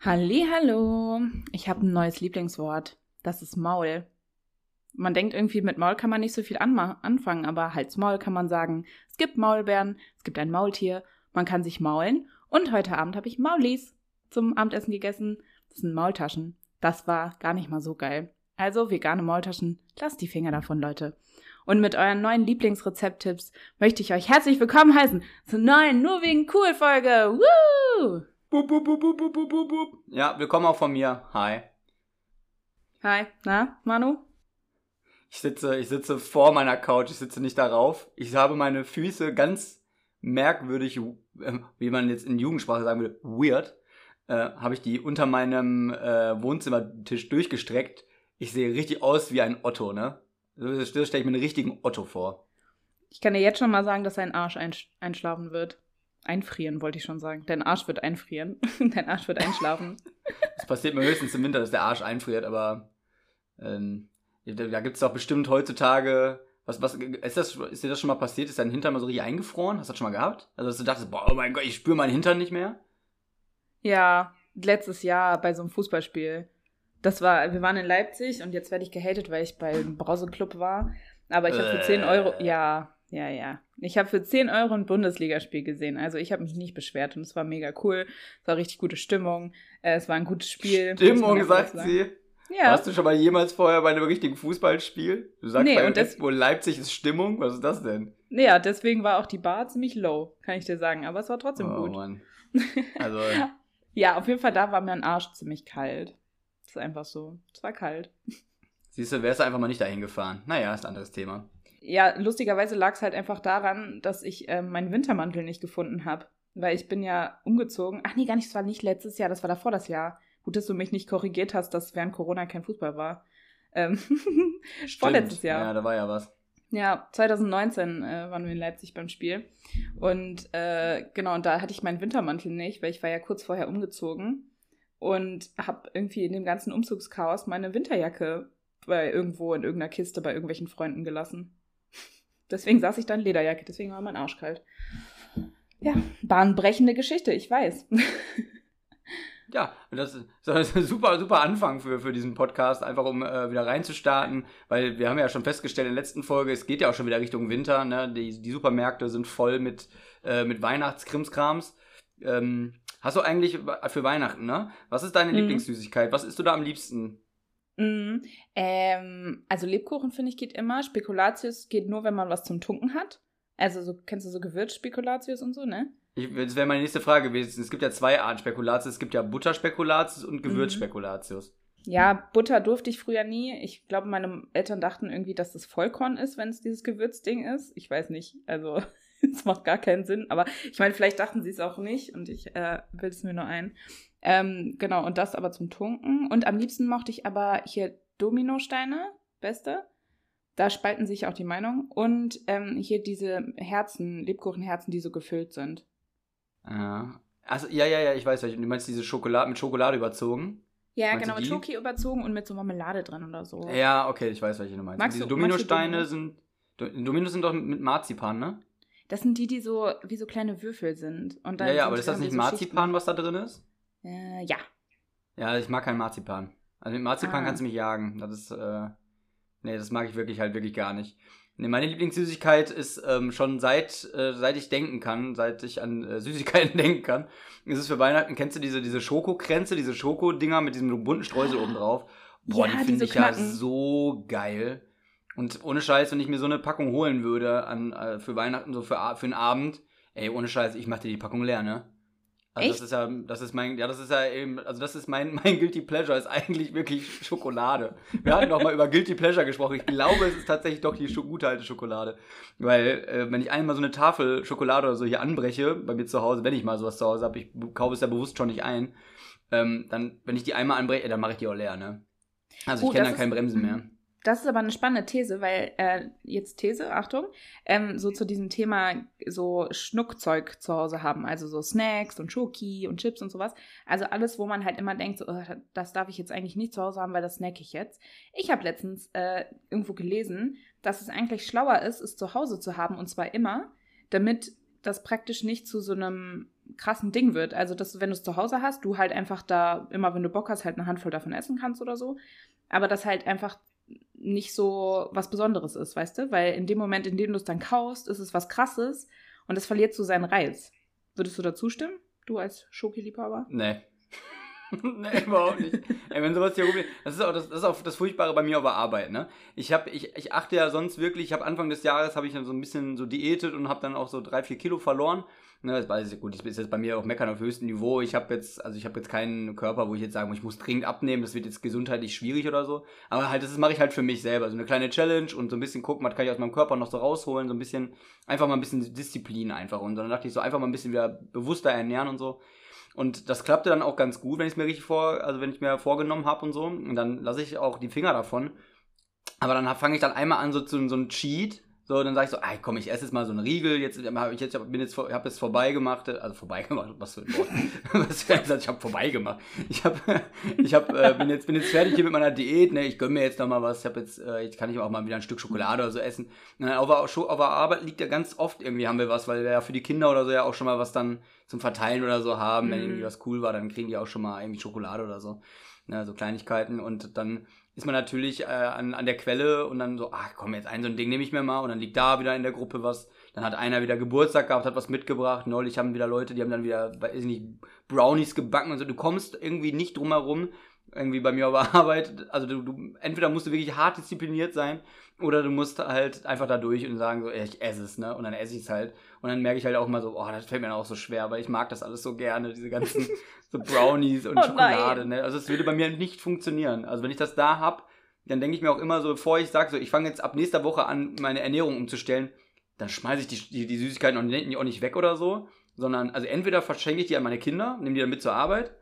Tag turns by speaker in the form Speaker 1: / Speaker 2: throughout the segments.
Speaker 1: Hallo, ich habe ein neues Lieblingswort. Das ist Maul. Man denkt irgendwie, mit Maul kann man nicht so viel anfangen, aber Hals Maul kann man sagen. Es gibt Maulbeeren, es gibt ein Maultier, man kann sich maulen. Und heute Abend habe ich Maulis zum Abendessen gegessen. Das sind Maultaschen. Das war gar nicht mal so geil. Also vegane Maultaschen, lasst die Finger davon, Leute. Und mit euren neuen Lieblingsrezepttipps möchte ich euch herzlich willkommen heißen zur neuen Nur wegen Cool Folge. Woo!
Speaker 2: Bup, bup, bup, bup, bup, bup, bup. Ja, willkommen auch von mir. Hi.
Speaker 1: Hi, na, Manu?
Speaker 2: Ich sitze, ich sitze vor meiner Couch, ich sitze nicht darauf. Ich habe meine Füße ganz merkwürdig, äh, wie man jetzt in Jugendsprache sagen würde, weird, äh, habe ich die unter meinem äh, Wohnzimmertisch durchgestreckt. Ich sehe richtig aus wie ein Otto, ne? So stelle ich mir einen richtigen Otto vor.
Speaker 1: Ich kann dir jetzt schon mal sagen, dass sein Arsch einsch einschlafen wird. Einfrieren, wollte ich schon sagen. Dein Arsch wird einfrieren. Dein Arsch wird einschlafen.
Speaker 2: Das passiert mir höchstens im Winter, dass der Arsch einfriert, aber ähm, da gibt es doch bestimmt heutzutage. Was, was, ist, das, ist dir das schon mal passiert? Ist dein Hintern mal so richtig eingefroren? Hast du das schon mal gehabt? Also, dass du dachtest, boah, oh mein Gott, ich spüre meinen Hintern nicht mehr?
Speaker 1: Ja, letztes Jahr bei so einem Fußballspiel. Das war, wir waren in Leipzig und jetzt werde ich gehatet, weil ich beim Brause-Club war. Aber ich habe für 10 Euro, äh. ja, ja, ja. Ich habe für 10 Euro ein Bundesligaspiel gesehen. Also ich habe mich nicht beschwert und es war mega cool. Es war richtig gute Stimmung. Äh, es war ein gutes Spiel.
Speaker 2: Stimmung, sagt sie. Ja. Warst du schon mal jemals vorher bei einem richtigen Fußballspiel? Du sagst nee, bei Red Bull Leipzig ist Stimmung. Was ist das denn?
Speaker 1: Ja, deswegen war auch die Bar ziemlich low, kann ich dir sagen. Aber es war trotzdem oh, gut. Mann. Also. ja, auf jeden Fall da war mir ein Arsch ziemlich kalt. Das ist einfach so. Es war kalt.
Speaker 2: Siehst du, wärst du einfach mal nicht dahin gefahren. Naja, ist ein anderes Thema.
Speaker 1: Ja, lustigerweise lag es halt einfach daran, dass ich äh, meinen Wintermantel nicht gefunden habe. Weil ich bin ja umgezogen. Ach nee, gar nicht, das war nicht letztes Jahr, das war davor das Jahr. Gut, dass du mich nicht korrigiert hast, dass während Corona kein Fußball war. Ähm, vorletztes Jahr.
Speaker 2: Ja, da war ja was.
Speaker 1: Ja, 2019 äh, waren wir in Leipzig beim Spiel. Und äh, genau, und da hatte ich meinen Wintermantel nicht, weil ich war ja kurz vorher umgezogen und habe irgendwie in dem ganzen Umzugschaos meine Winterjacke bei irgendwo in irgendeiner Kiste bei irgendwelchen Freunden gelassen. Deswegen saß ich da in Lederjacke, deswegen war mein Arsch kalt. Ja, bahnbrechende Geschichte, ich weiß.
Speaker 2: Ja, das ist ein super, super Anfang für, für diesen Podcast, einfach um äh, wieder reinzustarten, weil wir haben ja schon festgestellt in der letzten Folge, es geht ja auch schon wieder Richtung Winter, ne? die, die Supermärkte sind voll mit, äh, mit Weihnachtskrimskrams. Ähm, hast du eigentlich für Weihnachten, ne? Was ist deine mhm. Lieblingssüßigkeit? Was isst du da am liebsten?
Speaker 1: Mhm. Ähm, also Lebkuchen finde ich geht immer. Spekulatius geht nur, wenn man was zum Tunken hat. Also so kennst du so Gewürzspekulatius und so, ne?
Speaker 2: Ich, das wäre meine nächste Frage gewesen. Es gibt ja zwei Arten Spekulatius. Es gibt ja Butterspekulatius und Gewürzspekulatius.
Speaker 1: Mhm. Ja, Butter durfte ich früher nie. Ich glaube, meine Eltern dachten irgendwie, dass das Vollkorn ist, wenn es dieses Gewürzding ist. Ich weiß nicht. Also, es macht gar keinen Sinn. Aber ich meine, vielleicht dachten sie es auch nicht und ich äh, will es mir nur ein. Ähm, genau, und das aber zum Tunken. Und am liebsten mochte ich aber hier Dominosteine, beste. Da spalten sich auch die Meinungen. Und ähm, hier diese Herzen, Lebkuchenherzen, die so gefüllt sind.
Speaker 2: Ja. Also, ja, ja, ja, ich weiß, du meinst diese Schokolade mit Schokolade überzogen?
Speaker 1: Ja, meinst genau, mit Schoki überzogen und mit so Marmelade drin oder so.
Speaker 2: Ja, okay, ich weiß, welche du meinst. Magst diese Dominosteine sind. Dominos sind doch mit Marzipan, ne?
Speaker 1: Das sind die, die so wie so kleine Würfel sind.
Speaker 2: Und dann ja, ja, aber ist das nicht so Marzipan, was da drin ist?
Speaker 1: Äh, ja.
Speaker 2: Ja, ich mag keinen Marzipan. Also mit Marzipan ah. kannst du mich jagen. Das ist, äh, nee, das mag ich wirklich halt wirklich gar nicht. Nee, meine Lieblingssüßigkeit ist ähm, schon seit, äh, seit ich denken kann, seit ich an äh, Süßigkeiten denken kann, ist es für Weihnachten, kennst du diese, diese Schokokränze, diese Schokodinger mit diesem bunten Streusel oben drauf? Boah, ja, die finde ich knacken. ja so geil. Und ohne Scheiß, wenn ich mir so eine Packung holen würde an, äh, für Weihnachten, so für, für einen Abend, ey, ohne Scheiß, ich mach dir die Packung leer, ne? Also Echt? das ist ja, das ist mein, ja, das ist ja eben, also das ist mein, mein Guilty Pleasure, ist eigentlich wirklich Schokolade. Wir hatten noch mal über Guilty Pleasure gesprochen. Ich glaube, es ist tatsächlich doch die gute alte Schokolade. Weil, äh, wenn ich einmal so eine Tafel Schokolade oder so hier anbreche, bei mir zu Hause, wenn ich mal sowas zu Hause habe, ich kaufe es ja bewusst schon nicht ein, ähm, dann, wenn ich die einmal anbreche, dann mache ich die auch leer, ne? Also ich oh, kenne dann kein Bremsen mehr.
Speaker 1: Das ist aber eine spannende These, weil äh, jetzt These, Achtung, ähm, so zu diesem Thema so Schnuckzeug zu Hause haben, also so Snacks und Schoki und Chips und sowas. Also alles, wo man halt immer denkt, so, oh, das darf ich jetzt eigentlich nicht zu Hause haben, weil das snack ich jetzt. Ich habe letztens äh, irgendwo gelesen, dass es eigentlich schlauer ist, es zu Hause zu haben und zwar immer, damit das praktisch nicht zu so einem krassen Ding wird. Also, dass wenn du es zu Hause hast, du halt einfach da immer, wenn du Bock hast, halt eine Handvoll davon essen kannst oder so. Aber das halt einfach nicht so was Besonderes ist, weißt du? Weil in dem Moment, in dem du es dann kaust, ist es was Krasses und es verliert so seinen Reiz. Würdest du dazu stimmen? Du als Schoki-Liebhaber?
Speaker 2: Nee. nee, überhaupt nicht. Ey, wenn sowas hier rumgeht, das ist auch das, das, ist auch das Furchtbare bei mir auf der Arbeit, ne? Ich, hab, ich, ich achte ja sonst wirklich, ich habe Anfang des Jahres habe ich dann so ein bisschen so diätet und habe dann auch so drei, vier Kilo verloren. Ne, das weiß ich, gut, ich bin jetzt bei mir auch meckern auf höchstem Niveau. Ich habe jetzt, also ich habe jetzt keinen Körper, wo ich jetzt muss, ich muss dringend abnehmen, das wird jetzt gesundheitlich schwierig oder so. Aber halt, das mache ich halt für mich selber. So eine kleine Challenge und so ein bisschen gucken, was kann ich aus meinem Körper noch so rausholen, so ein bisschen, einfach mal ein bisschen Disziplin einfach. Und dann dachte ich so, einfach mal ein bisschen wieder bewusster ernähren und so. Und das klappte dann auch ganz gut, wenn ich es mir richtig vor, also wenn ich mir vorgenommen habe und so. Und dann lasse ich auch die Finger davon. Aber dann fange ich dann einmal an, so zu so ein Cheat. So, dann sage ich so, ey, komm, ich esse jetzt mal so einen Riegel. Jetzt habe ich jetzt, bin jetzt, ich habe jetzt vorbeigemacht, also vorbeigemacht, was für ein Wort. was für ein ich habe vorbeigemacht. Ich habe, ich habe, äh, bin jetzt, bin jetzt fertig hier mit meiner Diät. Ne, ich gönne mir jetzt noch mal was. Ich habe jetzt, äh, jetzt kann ich auch mal wieder ein Stück Schokolade oder so essen. Und auf, der, auf der Arbeit liegt ja ganz oft irgendwie haben wir was, weil wir ja für die Kinder oder so ja auch schon mal was dann zum Verteilen oder so haben. Mhm. Wenn irgendwie was cool war, dann kriegen die auch schon mal irgendwie Schokolade oder so. Ne, so Kleinigkeiten. Und dann ist man natürlich äh, an, an der Quelle und dann so, ach komm, jetzt ein so ein Ding nehme ich mir mal und dann liegt da wieder in der Gruppe was. Dann hat einer wieder Geburtstag gehabt, hat was mitgebracht. Neulich haben wieder Leute, die haben dann wieder, weiß ich nicht, Brownies gebacken und so. Du kommst irgendwie nicht drum herum, irgendwie bei mir der Arbeit. Also du, du, entweder musst du wirklich hart diszipliniert sein oder du musst halt einfach da durch und sagen so, ich esse es, ne? Und dann esse ich es halt. Und dann merke ich halt auch mal so, oh, das fällt mir dann auch so schwer, weil ich mag das alles so gerne, diese ganzen so Brownies und oh Schokolade, ne? Also es würde bei mir nicht funktionieren. Also wenn ich das da hab, dann denke ich mir auch immer so, bevor ich sage, so, ich fange jetzt ab nächster Woche an, meine Ernährung umzustellen, dann schmeiße ich die, die, die Süßigkeiten und auch nicht weg oder so, sondern, also entweder verschenke ich die an meine Kinder, nehme die dann mit zur Arbeit,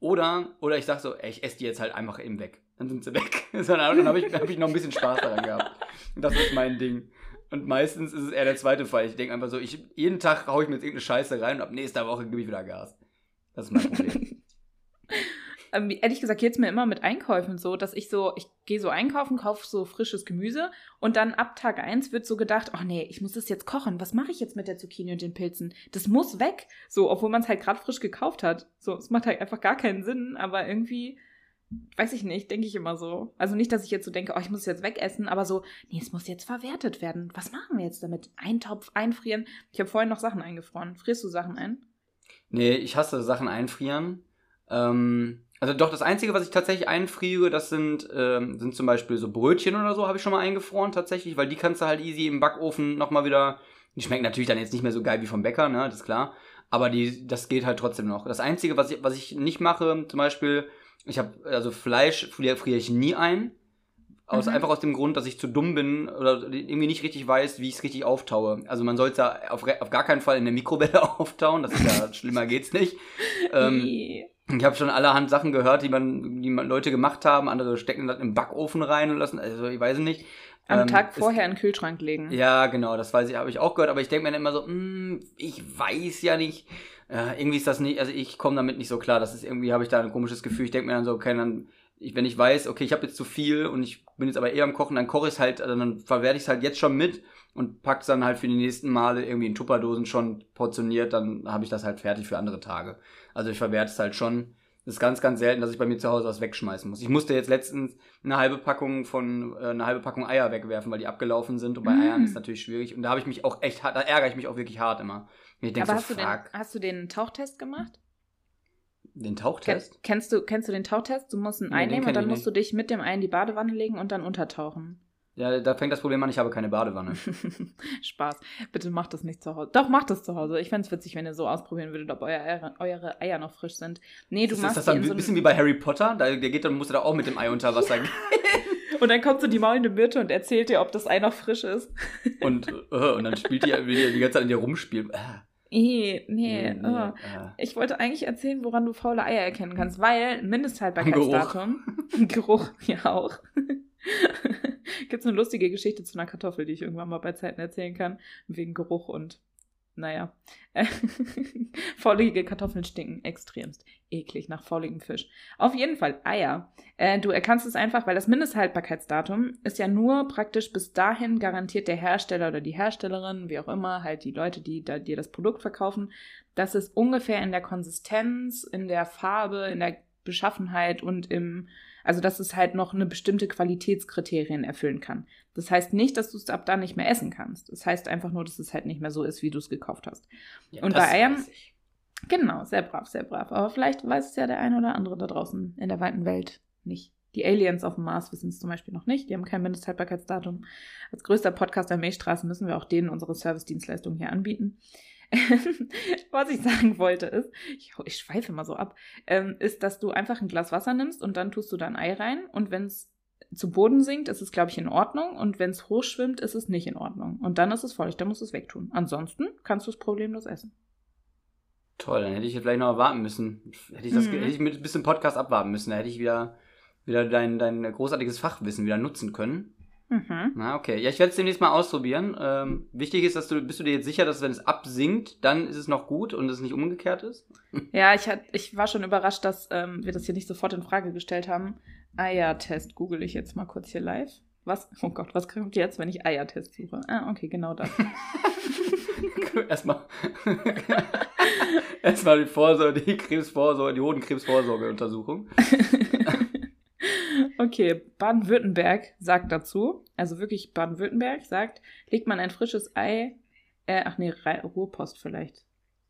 Speaker 2: oder, oder ich sage so, ey, ich esse die jetzt halt einfach eben weg. Dann sind sie weg. dann habe ich, hab ich noch ein bisschen Spaß daran gehabt. Und das ist mein Ding. Und meistens ist es eher der zweite Fall. Ich denke einfach so, ich, jeden Tag haue ich mir jetzt irgendeine Scheiße rein und ab nächster Woche gebe ich wieder Gas. Das ist mein Problem.
Speaker 1: ähm, ehrlich gesagt geht es mir immer mit Einkäufen so, dass ich so, ich gehe so einkaufen, kaufe so frisches Gemüse und dann ab Tag 1 wird so gedacht, oh nee, ich muss das jetzt kochen. Was mache ich jetzt mit der Zucchini und den Pilzen? Das muss weg. So, obwohl man es halt gerade frisch gekauft hat. So, es macht halt einfach gar keinen Sinn, aber irgendwie weiß ich nicht, denke ich immer so. Also nicht, dass ich jetzt so denke, oh, ich muss es jetzt wegessen, aber so, nee, es muss jetzt verwertet werden. Was machen wir jetzt damit? Eintopf, einfrieren. Ich habe vorhin noch Sachen eingefroren. Frierst du Sachen ein?
Speaker 2: Nee, ich hasse Sachen einfrieren. Ähm, also doch, das Einzige, was ich tatsächlich einfriere, das sind, ähm, sind zum Beispiel so Brötchen oder so, habe ich schon mal eingefroren tatsächlich, weil die kannst du halt easy im Backofen nochmal wieder. Die schmecken natürlich dann jetzt nicht mehr so geil wie vom Bäcker, ne, das ist klar. Aber die, das geht halt trotzdem noch. Das Einzige, was ich, was ich nicht mache, zum Beispiel, ich habe, also Fleisch friere, friere ich nie ein. Aus, mhm. Einfach aus dem Grund, dass ich zu dumm bin oder irgendwie nicht richtig weiß, wie ich es richtig auftaue. Also man soll es ja auf, auf gar keinen Fall in der Mikrowelle auftauen, das ist ja schlimmer geht's nicht. Ähm, ich habe schon allerhand Sachen gehört, die man, die man Leute gemacht haben. Andere stecken das im Backofen rein und lassen. Also ich weiß nicht.
Speaker 1: Am ähm, Tag vorher ist, in den Kühlschrank legen.
Speaker 2: Ja, genau, das weiß ich, habe ich auch gehört. Aber ich denke mir dann immer so, mh, hm, ich weiß ja nicht. Äh, irgendwie ist das nicht, also ich komme damit nicht so klar. Das ist irgendwie, habe ich da ein komisches Gefühl. Ich denke mir dann so, okay, dann, ich, wenn ich weiß, okay, ich habe jetzt zu viel und ich bin jetzt aber eher am Kochen, dann koche ich es halt, also dann verwerte ich es halt jetzt schon mit und pack's dann halt für die nächsten Male irgendwie in Tupperdosen schon portioniert, dann habe ich das halt fertig für andere Tage. Also ich verwerte es halt schon. Das ist ganz, ganz selten, dass ich bei mir zu Hause was wegschmeißen muss. Ich musste jetzt letztens eine halbe Packung von äh, eine halbe Packung Eier wegwerfen, weil die abgelaufen sind. Und bei mm. Eiern ist natürlich schwierig. Und da habe ich mich auch echt hart, da ärgere ich mich auch wirklich hart immer.
Speaker 1: Ich denk Aber so, hast, du den, hast du den Tauchtest gemacht?
Speaker 2: Den Tauchtest?
Speaker 1: Ken, kennst, du, kennst du den Tauchtest? Du musst einen nee, einnehmen und dann musst du dich mit dem Ei in die Badewanne legen und dann untertauchen.
Speaker 2: Ja, da fängt das Problem an, ich habe keine Badewanne.
Speaker 1: Spaß. Bitte macht das nicht zu Hause. Doch, macht das zu Hause. Ich fände es witzig, wenn ihr so ausprobieren würdet, ob euer eure Eier noch frisch sind. Nee, du
Speaker 2: ist,
Speaker 1: machst
Speaker 2: Ist das dann ein bisschen wie bei Harry Potter? Da, der geht dann, musst du da auch mit dem Ei unter Wasser gehen.
Speaker 1: und dann kommt so die maulende Myrte und erzählt dir, ob das Ei noch frisch ist.
Speaker 2: und, uh, und dann spielt die, will die die ganze Zeit an dir rumspielen.
Speaker 1: Ah. Nee, nee. nee oh. Ich wollte eigentlich erzählen, woran du faule Eier erkennen kannst, weil Mindesthaltbarkeitsdatum. Geruch. Geruch, ja auch. Gibt es eine lustige Geschichte zu einer Kartoffel, die ich irgendwann mal bei Zeiten erzählen kann, wegen Geruch und naja. Faulige Kartoffeln stinken extremst. Eklig nach fauligem Fisch. Auf jeden Fall Eier. Äh, du erkannst es einfach, weil das Mindesthaltbarkeitsdatum ist ja nur praktisch bis dahin garantiert der Hersteller oder die Herstellerin, wie auch immer, halt die Leute, die da, dir das Produkt verkaufen, dass es ungefähr in der Konsistenz, in der Farbe, in der Beschaffenheit und im also, dass es halt noch eine bestimmte Qualitätskriterien erfüllen kann. Das heißt nicht, dass du es ab da nicht mehr essen kannst. Das heißt einfach nur, dass es halt nicht mehr so ist, wie du es gekauft hast. Ja, und bei Eiern. Genau, sehr brav, sehr brav. Aber vielleicht weiß es ja der eine oder andere da draußen in der weiten Welt nicht. Die Aliens auf dem Mars wissen es zum Beispiel noch nicht. Die haben kein Mindesthaltbarkeitsdatum. Als größter Podcast der Milchstraße müssen wir auch denen unsere Service-Dienstleistungen hier anbieten. was ich sagen wollte ist, ich, ich schweife mal so ab, ähm, ist, dass du einfach ein Glas Wasser nimmst und dann tust du da ein Ei rein und wenn es zu Boden sinkt, ist es, glaube ich, in Ordnung und wenn es hochschwimmt, ist es nicht in Ordnung. Und dann ist es feucht, dann musst du es wegtun. Ansonsten kannst du es problemlos essen.
Speaker 2: Toll, dann hätte ich vielleicht noch warten müssen. Hätte ich, das, mhm. hätte ich mit ein bisschen Podcast abwarten müssen. Da hätte ich wieder, wieder dein, dein großartiges Fachwissen wieder nutzen können. Mhm. Na, okay. Ja, ich werde es demnächst mal ausprobieren. Ähm, wichtig ist, dass du, bist du dir jetzt sicher, dass wenn es absinkt, dann ist es noch gut und es nicht umgekehrt ist?
Speaker 1: Ja, ich, hat, ich war schon überrascht, dass ähm, wir das hier nicht sofort in Frage gestellt haben. Eiertest google ich jetzt mal kurz hier live. Was? Oh Gott, was kommt jetzt, wenn ich Eiertest suche? Ah, okay, genau das.
Speaker 2: Erstmal. Erstmal die Vorsorge, die Krebsvorsorge, die Hodenkrebsvorsorgeuntersuchung.
Speaker 1: Okay, Baden-Württemberg sagt dazu, also wirklich Baden-Württemberg sagt, legt man ein frisches Ei, äh, ach nee, Ruhrpost vielleicht.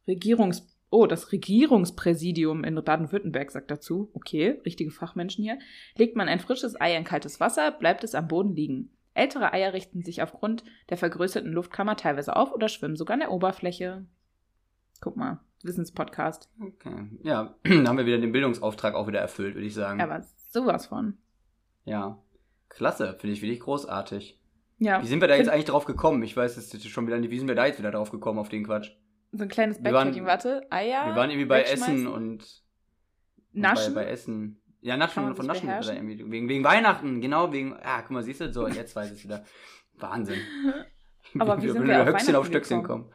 Speaker 1: Regierungs, oh, das Regierungspräsidium in Baden-Württemberg sagt dazu, okay, richtige Fachmenschen hier, legt man ein frisches Ei in kaltes Wasser, bleibt es am Boden liegen. Ältere Eier richten sich aufgrund der vergrößerten Luftkammer teilweise auf oder schwimmen sogar an der Oberfläche. Guck mal, Wissenspodcast.
Speaker 2: Okay, ja, dann haben wir wieder den Bildungsauftrag auch wieder erfüllt, würde ich sagen.
Speaker 1: Aber sowas von.
Speaker 2: Ja. Klasse, finde ich wirklich großartig. Ja. Wie sind wir da jetzt eigentlich drauf gekommen? Ich weiß es schon wieder nicht. Wie sind wir da jetzt wieder drauf gekommen auf den Quatsch?
Speaker 1: So ein kleines Backtracking, warte. Eier.
Speaker 2: Wir waren irgendwie bei Essen und. Naschen? Bei, bei Essen. Ja, Naschen von Naschen. Irgendwie, wegen, wegen Weihnachten, genau, wegen. Ah, guck mal, siehst du, so, jetzt weiß ich es wieder. Wahnsinn.
Speaker 1: Aber wie sind wir auf Höchstchen auf Stöckchen kommen?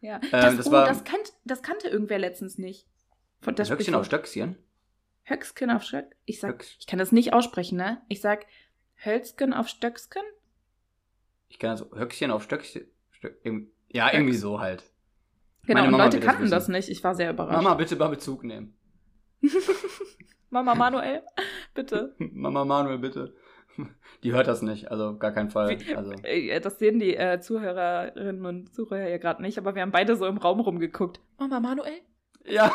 Speaker 1: Ja. Ähm, das, das, oh, war, das, kannt, das kannte irgendwer letztens nicht.
Speaker 2: Das Höchstchen auf Stöckchen?
Speaker 1: Höcksken auf Stöck. Ich sag, Höchst. ich kann das nicht aussprechen, ne? Ich sag Hölzken auf Stöcksken.
Speaker 2: Ich kann das Höckchen auf Stöckchen. Stöck, ja, Höchst. irgendwie so halt.
Speaker 1: Genau, und Leute kannten das, das nicht. Ich war sehr überrascht.
Speaker 2: Mama, bitte mal Bezug nehmen.
Speaker 1: Mama Manuel, bitte.
Speaker 2: Mama Manuel, bitte. Die hört das nicht, also gar keinen Fall. Also.
Speaker 1: Äh, das sehen die äh, Zuhörerinnen und Zuhörer ja gerade nicht, aber wir haben beide so im Raum rumgeguckt. Mama Manuel?
Speaker 2: Ja.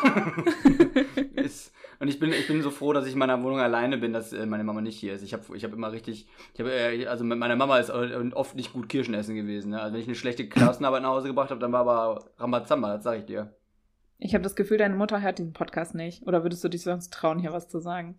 Speaker 2: ist, und ich bin, ich bin so froh, dass ich in meiner Wohnung alleine bin, dass äh, meine Mama nicht hier ist. Ich habe ich hab immer richtig, ich hab, äh, also mit meiner Mama ist oft nicht gut Kirschen essen gewesen. Ne? Also wenn ich eine schlechte Klassenarbeit nach Hause gebracht habe, dann war aber Rambazamba, das sage ich dir.
Speaker 1: Ich habe das Gefühl, deine Mutter hört diesen Podcast nicht. Oder würdest du dich sonst trauen, hier was zu sagen?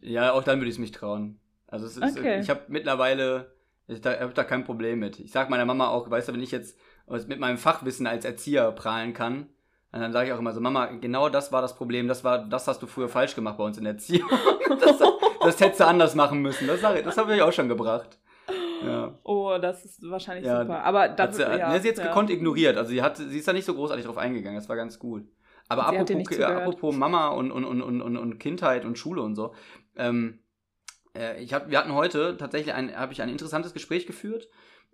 Speaker 2: Ja, auch dann würde ich es mich trauen. Also es ist, okay. ich habe mittlerweile, ich habe da kein Problem mit. Ich sage meiner Mama auch, weißt du, wenn ich jetzt mit meinem Fachwissen als Erzieher prahlen kann, und dann sage ich auch immer so, Mama, genau das war das Problem, das war, das hast du früher falsch gemacht bei uns in der Erziehung. das, das hättest du anders machen müssen. Das, das habe ich auch schon gebracht.
Speaker 1: Ja. Oh, das ist wahrscheinlich ja, super. Aber
Speaker 2: hat sie,
Speaker 1: ja,
Speaker 2: ne, sie jetzt ja. gekonnt ignoriert. Also sie hat, sie ist da nicht so großartig drauf eingegangen. Das war ganz gut. Aber apropos, apropos Mama und, und, und, und, und Kindheit und Schule und so. Ähm, äh, ich hab, wir hatten heute tatsächlich ein, habe ich ein interessantes Gespräch geführt.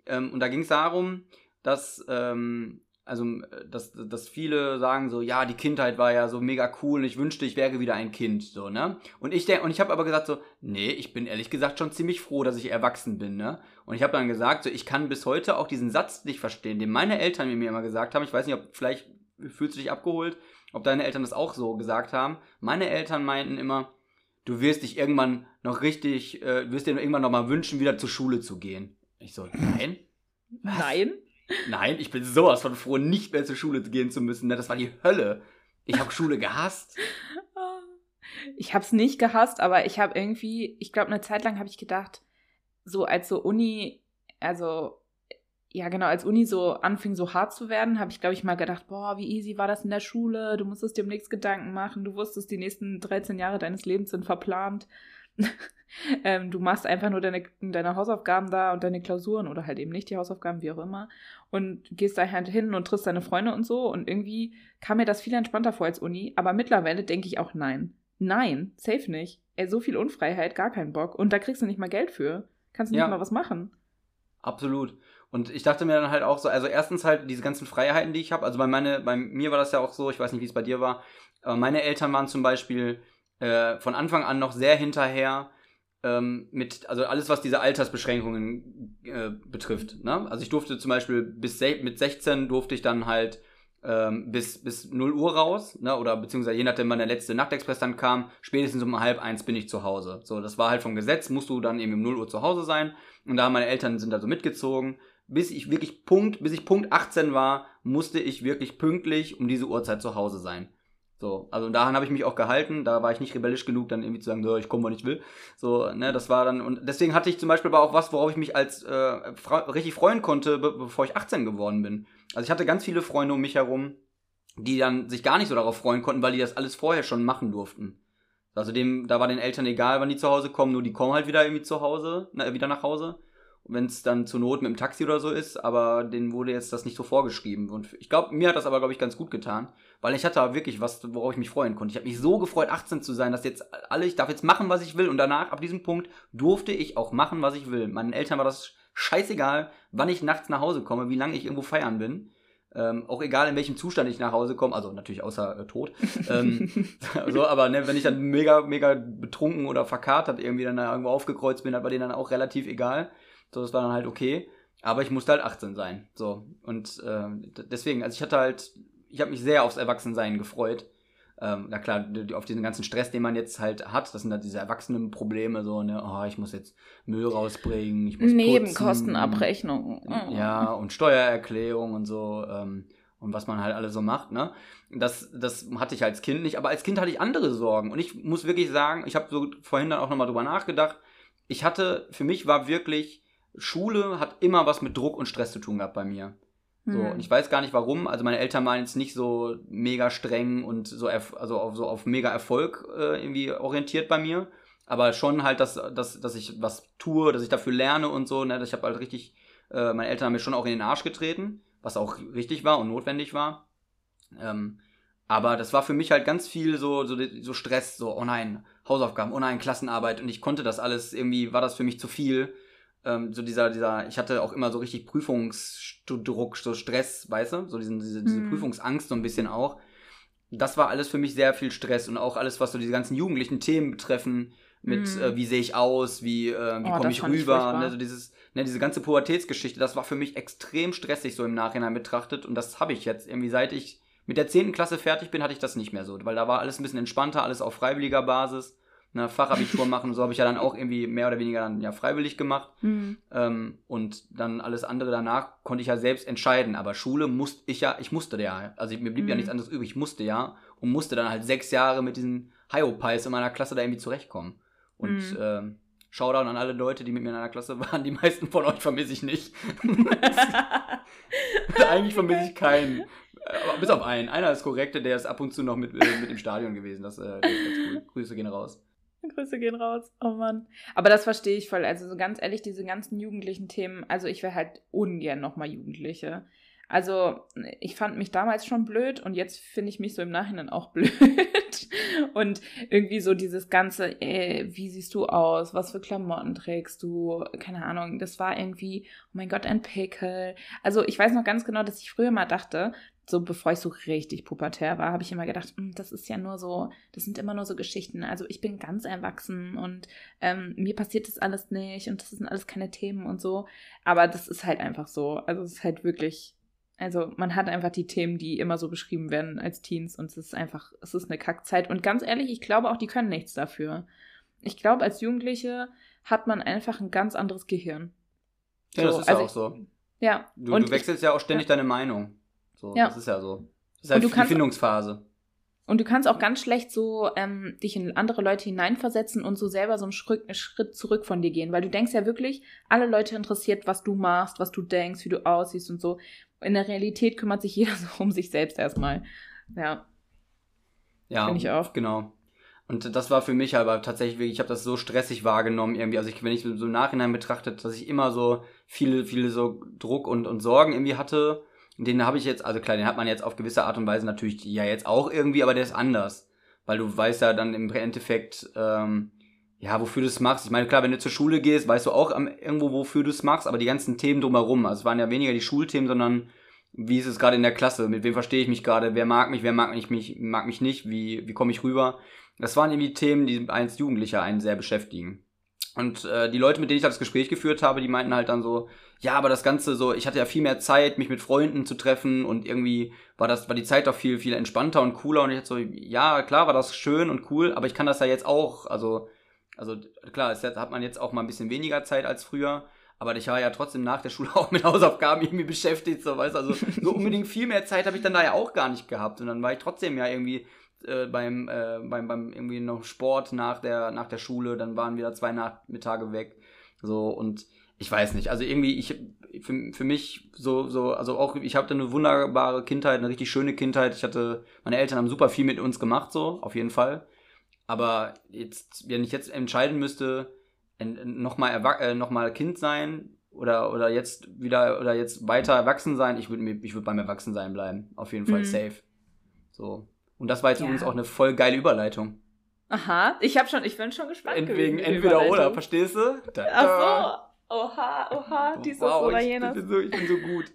Speaker 2: Ähm, und da ging es darum, dass ähm, also dass, dass viele sagen so, ja, die Kindheit war ja so mega cool und ich wünschte, ich wäre wieder ein Kind, so, ne? Und ich denk, und ich habe aber gesagt so, nee, ich bin ehrlich gesagt schon ziemlich froh, dass ich erwachsen bin, ne? Und ich habe dann gesagt, so, ich kann bis heute auch diesen Satz nicht verstehen, den meine Eltern mir immer gesagt haben. Ich weiß nicht, ob vielleicht fühlst du dich abgeholt, ob deine Eltern das auch so gesagt haben. Meine Eltern meinten immer, du wirst dich irgendwann noch richtig, äh, wirst dir irgendwann noch mal wünschen, wieder zur Schule zu gehen. Ich so, nein.
Speaker 1: Was? Nein?
Speaker 2: Nein, ich bin sowas von froh, nicht mehr zur Schule gehen zu müssen. Ne? Das war die Hölle. Ich habe Schule gehasst.
Speaker 1: Ich habe es nicht gehasst, aber ich habe irgendwie, ich glaube, eine Zeit lang habe ich gedacht, so als so Uni, also ja genau, als Uni so anfing so hart zu werden, habe ich glaube ich mal gedacht, boah, wie easy war das in der Schule, du musstest dir um nichts Gedanken machen, du wusstest, die nächsten 13 Jahre deines Lebens sind verplant. ähm, du machst einfach nur deine, deine Hausaufgaben da und deine Klausuren oder halt eben nicht die Hausaufgaben, wie auch immer. Und gehst da halt hin und triffst deine Freunde und so. Und irgendwie kam mir das viel entspannter vor als Uni. Aber mittlerweile denke ich auch nein. Nein, safe nicht. Ey, so viel Unfreiheit, gar keinen Bock. Und da kriegst du nicht mal Geld für. Kannst nicht ja. mal was machen.
Speaker 2: Absolut. Und ich dachte mir dann halt auch so, also erstens halt diese ganzen Freiheiten, die ich habe. Also bei, meine, bei mir war das ja auch so, ich weiß nicht, wie es bei dir war, aber meine Eltern waren zum Beispiel äh, von Anfang an noch sehr hinterher ähm, mit, also alles, was diese Altersbeschränkungen äh, betrifft. Ne? Also ich durfte zum Beispiel bis mit 16 durfte ich dann halt ähm, bis, bis 0 Uhr raus, ne? oder beziehungsweise je nachdem, wann der letzte Nachtexpress dann kam, spätestens um halb eins bin ich zu Hause. So, das war halt vom Gesetz, musst du dann eben um 0 Uhr zu Hause sein. Und da meine Eltern sind also mitgezogen. Bis ich wirklich Punkt, bis ich Punkt 18 war, musste ich wirklich pünktlich um diese Uhrzeit zu Hause sein. So, also daran habe ich mich auch gehalten. Da war ich nicht rebellisch genug, dann irgendwie zu sagen, so, ich komme, wann ich will. So, ne, das war dann, und deswegen hatte ich zum Beispiel aber auch was, worauf ich mich als äh, richtig freuen konnte, be bevor ich 18 geworden bin. Also ich hatte ganz viele Freunde um mich herum, die dann sich gar nicht so darauf freuen konnten, weil die das alles vorher schon machen durften. Also dem, da war den Eltern egal, wann die zu Hause kommen, nur die kommen halt wieder irgendwie zu Hause, na, wieder nach Hause wenn es dann zur Not mit dem Taxi oder so ist, aber denen wurde jetzt das nicht so vorgeschrieben. Und ich glaube, mir hat das aber, glaube ich, ganz gut getan, weil ich hatte wirklich was, worauf ich mich freuen konnte. Ich habe mich so gefreut, 18 zu sein, dass jetzt alle, ich darf jetzt machen, was ich will und danach, ab diesem Punkt, durfte ich auch machen, was ich will. Meinen Eltern war das scheißegal, wann ich nachts nach Hause komme, wie lange ich irgendwo feiern bin. Ähm, auch egal in welchem Zustand ich nach Hause komme, also natürlich außer äh, tot. ähm, so, aber ne, wenn ich dann mega, mega betrunken oder verkatert irgendwie dann irgendwo aufgekreuzt bin, hat war denen dann auch relativ egal. So, das war dann halt okay. Aber ich musste halt 18 sein. So. Und äh, deswegen, also ich hatte halt, ich habe mich sehr aufs Erwachsensein gefreut. Ähm, na klar, auf diesen ganzen Stress, den man jetzt halt hat, das sind halt diese Erwachsenenprobleme, so, ne, oh, ich muss jetzt Müll rausbringen, ich muss
Speaker 1: Nebenkostenabrechnung.
Speaker 2: Putzen, ja, und Steuererklärung und so, ähm, und was man halt alle so macht, ne? Das, das hatte ich als Kind nicht, aber als Kind hatte ich andere Sorgen. Und ich muss wirklich sagen, ich habe so vorhin dann auch nochmal drüber nachgedacht, ich hatte, für mich war wirklich Schule hat immer was mit Druck und Stress zu tun gehabt bei mir. So, mhm. und ich weiß gar nicht warum. Also meine Eltern waren jetzt nicht so mega streng und so, also auf, so auf mega Erfolg äh, irgendwie orientiert bei mir. Aber schon halt, dass, dass, dass ich was tue, dass ich dafür lerne und so. Ne? Ich habe halt richtig, äh, meine Eltern haben mir schon auch in den Arsch getreten, was auch richtig war und notwendig war. Ähm, aber das war für mich halt ganz viel so, so, so Stress, so, oh nein, Hausaufgaben, oh nein, Klassenarbeit. Und ich konnte das alles, irgendwie war das für mich zu viel ähm, so dieser, dieser, ich hatte auch immer so richtig Prüfungsdruck, so Stress, weißt du, so diesen, diese, diese mhm. Prüfungsangst so ein bisschen auch. Das war alles für mich sehr viel Stress und auch alles, was so diese ganzen jugendlichen Themen betreffen, mit mhm. äh, wie sehe ich aus, wie, äh, wie oh, komme ich rüber, ich ne, so dieses, ne, diese ganze Pubertätsgeschichte, das war für mich extrem stressig so im Nachhinein betrachtet und das habe ich jetzt irgendwie seit ich mit der 10. Klasse fertig bin, hatte ich das nicht mehr so, weil da war alles ein bisschen entspannter, alles auf freiwilliger Basis ne, Fachabitur machen. So habe ich ja dann auch irgendwie mehr oder weniger dann ja freiwillig gemacht. Mhm. Ähm, und dann alles andere danach konnte ich ja selbst entscheiden. Aber Schule musste ich ja, ich musste ja. Also mir blieb mhm. ja nichts anderes übrig. Ich musste ja und musste dann halt sechs Jahre mit diesen Hyopies in meiner Klasse da irgendwie zurechtkommen. Und mhm. ähm, Shoutout an alle Leute, die mit mir in einer Klasse waren. Die meisten von euch vermisse ich nicht. Eigentlich vermisse ich keinen. Aber bis auf einen. Einer ist korrekte, der ist ab und zu noch mit, äh, mit im Stadion gewesen. Das, äh, das ist ganz cool. Grüße gehen raus.
Speaker 1: Grüße gehen raus. Oh Mann. Aber das verstehe ich voll. Also so ganz ehrlich, diese ganzen jugendlichen Themen, also ich wäre halt ungern nochmal Jugendliche. Also ich fand mich damals schon blöd und jetzt finde ich mich so im Nachhinein auch blöd. und irgendwie so dieses ganze, ey, wie siehst du aus? Was für Klamotten trägst du? Keine Ahnung. Das war irgendwie, oh mein Gott, ein Pickel. Also ich weiß noch ganz genau, dass ich früher mal dachte, so bevor ich so richtig pubertär war, habe ich immer gedacht, hm, das ist ja nur so, das sind immer nur so Geschichten. Also ich bin ganz erwachsen und ähm, mir passiert das alles nicht und das sind alles keine Themen und so. Aber das ist halt einfach so. Also es ist halt wirklich, also man hat einfach die Themen, die immer so beschrieben werden als Teens und es ist einfach, es ist eine Kackzeit. Und ganz ehrlich, ich glaube auch, die können nichts dafür. Ich glaube, als Jugendliche hat man einfach ein ganz anderes Gehirn.
Speaker 2: Ja, so, das ist also ja auch so.
Speaker 1: Ja.
Speaker 2: Du, du wechselst ich, ja auch ständig ja. deine Meinung. So, ja. Das ist ja so. Das ist halt die
Speaker 1: kannst,
Speaker 2: Findungsphase.
Speaker 1: Und du kannst auch ganz schlecht so ähm, dich in andere Leute hineinversetzen und so selber so einen Schritt, zurück von dir gehen. Weil du denkst ja wirklich, alle Leute interessiert, was du machst, was du denkst, wie du aussiehst und so. In der Realität kümmert sich jeder so um sich selbst erstmal. Ja.
Speaker 2: Ja, Finde ich auch. Genau. Und das war für mich aber tatsächlich ich habe das so stressig wahrgenommen irgendwie. Also ich, wenn ich so im Nachhinein betrachtet, dass ich immer so viele, viele so Druck und, und Sorgen irgendwie hatte. Den habe ich jetzt, also klar, den hat man jetzt auf gewisse Art und Weise natürlich ja jetzt auch irgendwie, aber der ist anders. Weil du weißt ja dann im Endeffekt, ähm, ja, wofür du es machst. Ich meine, klar, wenn du zur Schule gehst, weißt du auch irgendwo, wofür du es machst, aber die ganzen Themen drumherum, also es waren ja weniger die Schulthemen, sondern wie ist es gerade in der Klasse, mit wem verstehe ich mich gerade, wer mag mich, wer mag mich, mich mag mich nicht, wie, wie komme ich rüber. Das waren irgendwie Themen, die als Jugendlicher einen sehr beschäftigen. Und äh, die Leute, mit denen ich das Gespräch geführt habe, die meinten halt dann so, ja, aber das Ganze so, ich hatte ja viel mehr Zeit, mich mit Freunden zu treffen und irgendwie war das, war die Zeit doch viel, viel entspannter und cooler und ich hatte so, ja, klar, war das schön und cool, aber ich kann das ja jetzt auch, also, also klar, es hat man jetzt auch mal ein bisschen weniger Zeit als früher, aber ich war ja trotzdem nach der Schule auch mit Hausaufgaben irgendwie beschäftigt, so weißt also so unbedingt viel mehr Zeit habe ich dann da ja auch gar nicht gehabt und dann war ich trotzdem ja irgendwie äh, beim, äh, beim, beim irgendwie noch Sport nach der, nach der Schule, dann waren wieder zwei Nachmittage weg. So, und ich weiß nicht, also irgendwie, ich, für, für mich so, so, also auch, ich hatte eine wunderbare Kindheit, eine richtig schöne Kindheit. Ich hatte, meine Eltern haben super viel mit uns gemacht, so, auf jeden Fall. Aber jetzt, wenn ich jetzt entscheiden müsste, nochmal äh, noch mal Kind sein oder, oder jetzt wieder, oder jetzt weiter erwachsen sein, ich würde ich würd beim Erwachsensein bleiben. Auf jeden Fall mhm. safe. So. Und das war jetzt ja. übrigens auch eine voll geile Überleitung.
Speaker 1: Aha, ich habe schon, ich bin schon gespannt.
Speaker 2: Entwegen, entweder oder, verstehst du?
Speaker 1: Da, da. Ach so, oha, oha, dieses wow, oder jenes.
Speaker 2: Ich bin, so, ich bin so gut.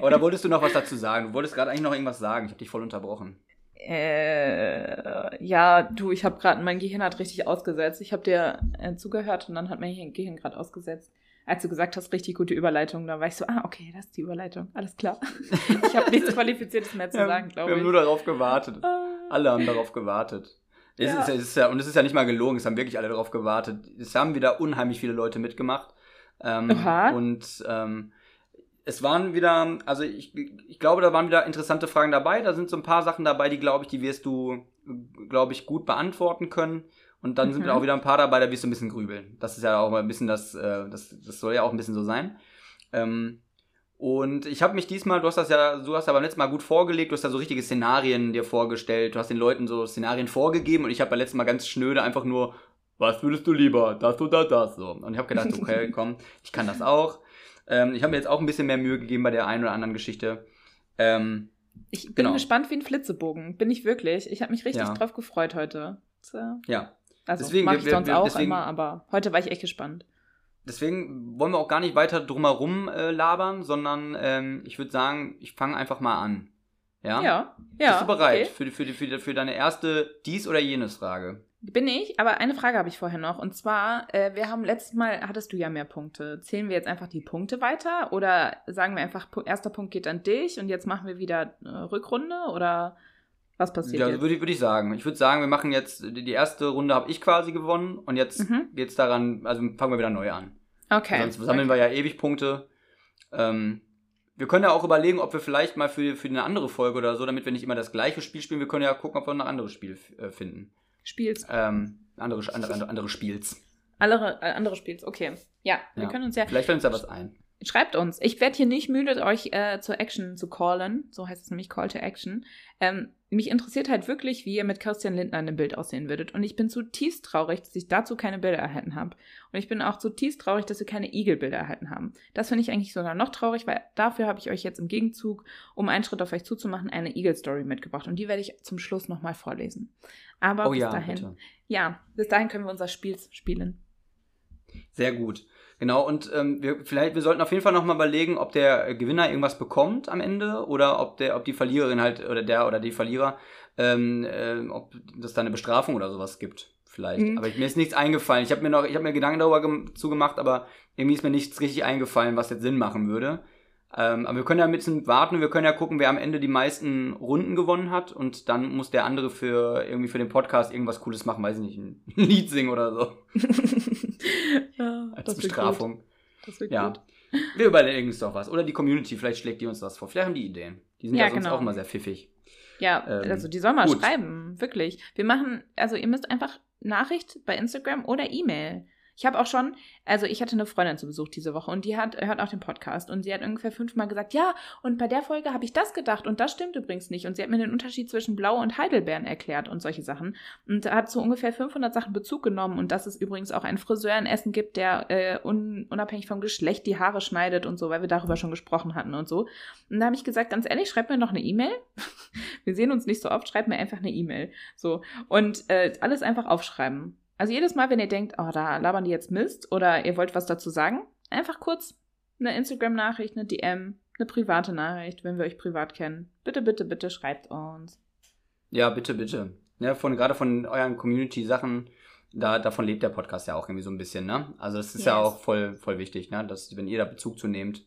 Speaker 2: oder wolltest du noch was dazu sagen? Du wolltest gerade eigentlich noch irgendwas sagen. Ich habe dich voll unterbrochen.
Speaker 1: Äh, ja, du, ich habe gerade, mein Gehirn hat richtig ausgesetzt. Ich habe dir äh, zugehört und dann hat mein Gehirn gerade ausgesetzt als du gesagt hast, richtig gute Überleitung, da war ich so, ah, okay, das ist die Überleitung, alles klar. ich habe nichts Qualifiziertes mehr zu sagen, glaube
Speaker 2: ich. Wir haben nur darauf gewartet. Ah. alle haben darauf gewartet. Es ja. Ist, es ist ja, und es ist ja nicht mal gelogen, es haben wirklich alle darauf gewartet. Es haben wieder unheimlich viele Leute mitgemacht. Ähm, und ähm, es waren wieder, also ich, ich glaube, da waren wieder interessante Fragen dabei. Da sind so ein paar Sachen dabei, die glaube ich, die wirst du, glaube ich, gut beantworten können. Und dann mhm. sind auch wieder ein paar dabei, da wirst du ein bisschen grübeln. Das ist ja auch mal ein bisschen das, äh, das, das soll ja auch ein bisschen so sein. Ähm, und ich habe mich diesmal, du hast das ja, du hast aber letztes Mal gut vorgelegt, du hast da so richtige Szenarien dir vorgestellt, du hast den Leuten so Szenarien vorgegeben und ich habe beim letzten Mal ganz schnöde einfach nur, was würdest du lieber, das oder das so. Und ich habe gedacht, okay, komm, ich kann das auch. Ähm, ich habe mir jetzt auch ein bisschen mehr Mühe gegeben bei der einen oder anderen Geschichte. Ähm,
Speaker 1: ich bin genau. gespannt wie ein Flitzebogen, bin ich wirklich. Ich habe mich richtig ja. drauf gefreut heute.
Speaker 2: So. Ja,
Speaker 1: also deswegen, mache ich wir, sonst wir, auch deswegen, immer, aber heute war ich echt gespannt.
Speaker 2: Deswegen wollen wir auch gar nicht weiter drumherum äh, labern, sondern ähm, ich würde sagen, ich fange einfach mal an. Ja?
Speaker 1: Ja. ja
Speaker 2: Bist du bereit okay. für, für, für, für deine erste dies oder jenes Frage?
Speaker 1: Bin ich, aber eine Frage habe ich vorher noch. Und zwar, äh, wir haben letztes Mal, hattest du ja mehr Punkte. Zählen wir jetzt einfach die Punkte weiter oder sagen wir einfach, erster Punkt geht an dich und jetzt machen wir wieder äh, Rückrunde oder was passiert
Speaker 2: ja,
Speaker 1: jetzt?
Speaker 2: würde würd ich sagen. Ich würde sagen, wir machen jetzt, die erste Runde habe ich quasi gewonnen und jetzt mhm. es daran, also fangen wir wieder neu an.
Speaker 1: Okay.
Speaker 2: Sonst sammeln okay. wir ja ewig Punkte. Ähm, wir können ja auch überlegen, ob wir vielleicht mal für, für eine andere Folge oder so, damit wir nicht immer das gleiche Spiel spielen, wir können ja gucken, ob wir ein anderes Spiel äh, finden.
Speaker 1: Spiels.
Speaker 2: Ähm, andere, andere, andere Spiels.
Speaker 1: Andere, äh, andere Spiels, okay. Ja, wir
Speaker 2: ja.
Speaker 1: können uns ja.
Speaker 2: Vielleicht fällt uns da was ein.
Speaker 1: Schreibt uns. Ich werde hier nicht müde, euch äh, zur Action zu callen. So heißt es nämlich Call to Action. Ähm, mich interessiert halt wirklich, wie ihr mit Christian Lindner in dem Bild aussehen würdet. Und ich bin zutiefst traurig, dass ich dazu keine Bilder erhalten habe. Und ich bin auch zutiefst traurig, dass wir keine Igel-Bilder erhalten haben. Das finde ich eigentlich sogar noch traurig, weil dafür habe ich euch jetzt im Gegenzug, um einen Schritt auf euch zuzumachen, eine Igel-Story mitgebracht. Und die werde ich zum Schluss nochmal vorlesen. Aber oh, bis ja, dahin. Bitte. Ja, bis dahin können wir unser Spiel spielen.
Speaker 2: Sehr gut. Genau, und ähm, wir, vielleicht, wir sollten auf jeden Fall nochmal überlegen, ob der Gewinner irgendwas bekommt am Ende oder ob der, ob die Verliererin halt, oder der oder die Verlierer, ähm, äh, ob das da eine Bestrafung oder sowas gibt. Vielleicht. Mhm. Aber mir ist nichts eingefallen. Ich habe mir noch, ich habe mir Gedanken darüber zugemacht, aber irgendwie ist mir nichts richtig eingefallen, was jetzt Sinn machen würde. Ähm, aber wir können ja ein bisschen warten, wir können ja gucken, wer am Ende die meisten Runden gewonnen hat und dann muss der andere für irgendwie für den Podcast irgendwas Cooles machen, weiß ich nicht, ein Lied singen oder so. ja, Als Bestrafung.
Speaker 1: Das wird ja. gut.
Speaker 2: Wir überlegen uns doch was. Oder die Community, vielleicht schlägt die uns das vor. Vielleicht haben die Ideen. Die sind ja, ja sonst genau. auch immer sehr pfiffig.
Speaker 1: Ja, ähm, also die sollen mal gut. schreiben, wirklich. Wir machen, also ihr müsst einfach Nachricht bei Instagram oder E-Mail Ich habe auch schon, also ich hatte eine Freundin zu Besuch diese Woche und die hat, hört auch den Podcast und sie hat ungefähr fünfmal gesagt, ja, und bei der Folge habe ich das gedacht und das stimmt übrigens nicht. Und sie hat mir den Unterschied zwischen Blau und Heidelbeeren erklärt und solche Sachen. Und hat so ungefähr 500 Sachen Bezug genommen und dass es übrigens auch einen Friseur in Essen gibt, der äh, un, unabhängig vom Geschlecht die Haare schneidet und so, weil wir darüber schon gesprochen hatten und so. Und da habe ich gesagt, ganz ehrlich, schreib mir noch eine E-Mail. wir sehen uns nicht so oft, schreib mir einfach eine E-Mail. So. Und äh, alles einfach aufschreiben. Also jedes Mal, wenn ihr denkt, oh, da labern die jetzt Mist oder ihr wollt was dazu sagen, einfach kurz eine Instagram-Nachricht, eine DM, eine private Nachricht, wenn wir euch privat kennen. Bitte, bitte, bitte schreibt uns.
Speaker 2: Ja, bitte, bitte. Ja, von, gerade von euren Community-Sachen, da, davon lebt der Podcast ja auch irgendwie so ein bisschen, ne? Also es ist yes. ja auch voll, voll wichtig, ne? Dass, wenn ihr da Bezug zu nehmt.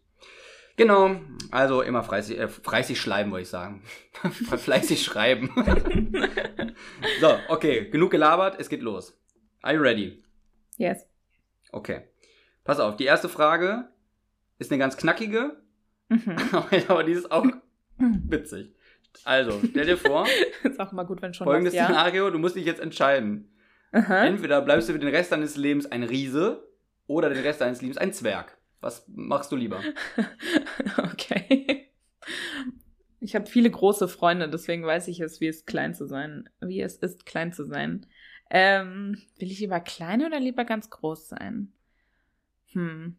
Speaker 2: Genau, also immer fleißig, äh, fleißig schreiben, wollte ich sagen. fleißig schreiben. so, okay, genug gelabert, es geht los. Are you ready?
Speaker 1: Yes.
Speaker 2: Okay. Pass auf, die erste Frage ist eine ganz knackige, mhm. aber die ist auch witzig. Also, stell dir vor,
Speaker 1: ist auch mal gut, wenn schon
Speaker 2: folgendes was, ja? Szenario, du musst dich jetzt entscheiden. Aha. Entweder bleibst du für den Rest deines Lebens ein Riese oder den Rest deines Lebens ein Zwerg. Was machst du lieber?
Speaker 1: okay. Ich habe viele große Freunde, deswegen weiß ich es, wie es klein zu sein, wie es ist, klein zu sein. Ähm, will ich lieber klein oder lieber ganz groß sein? Hm.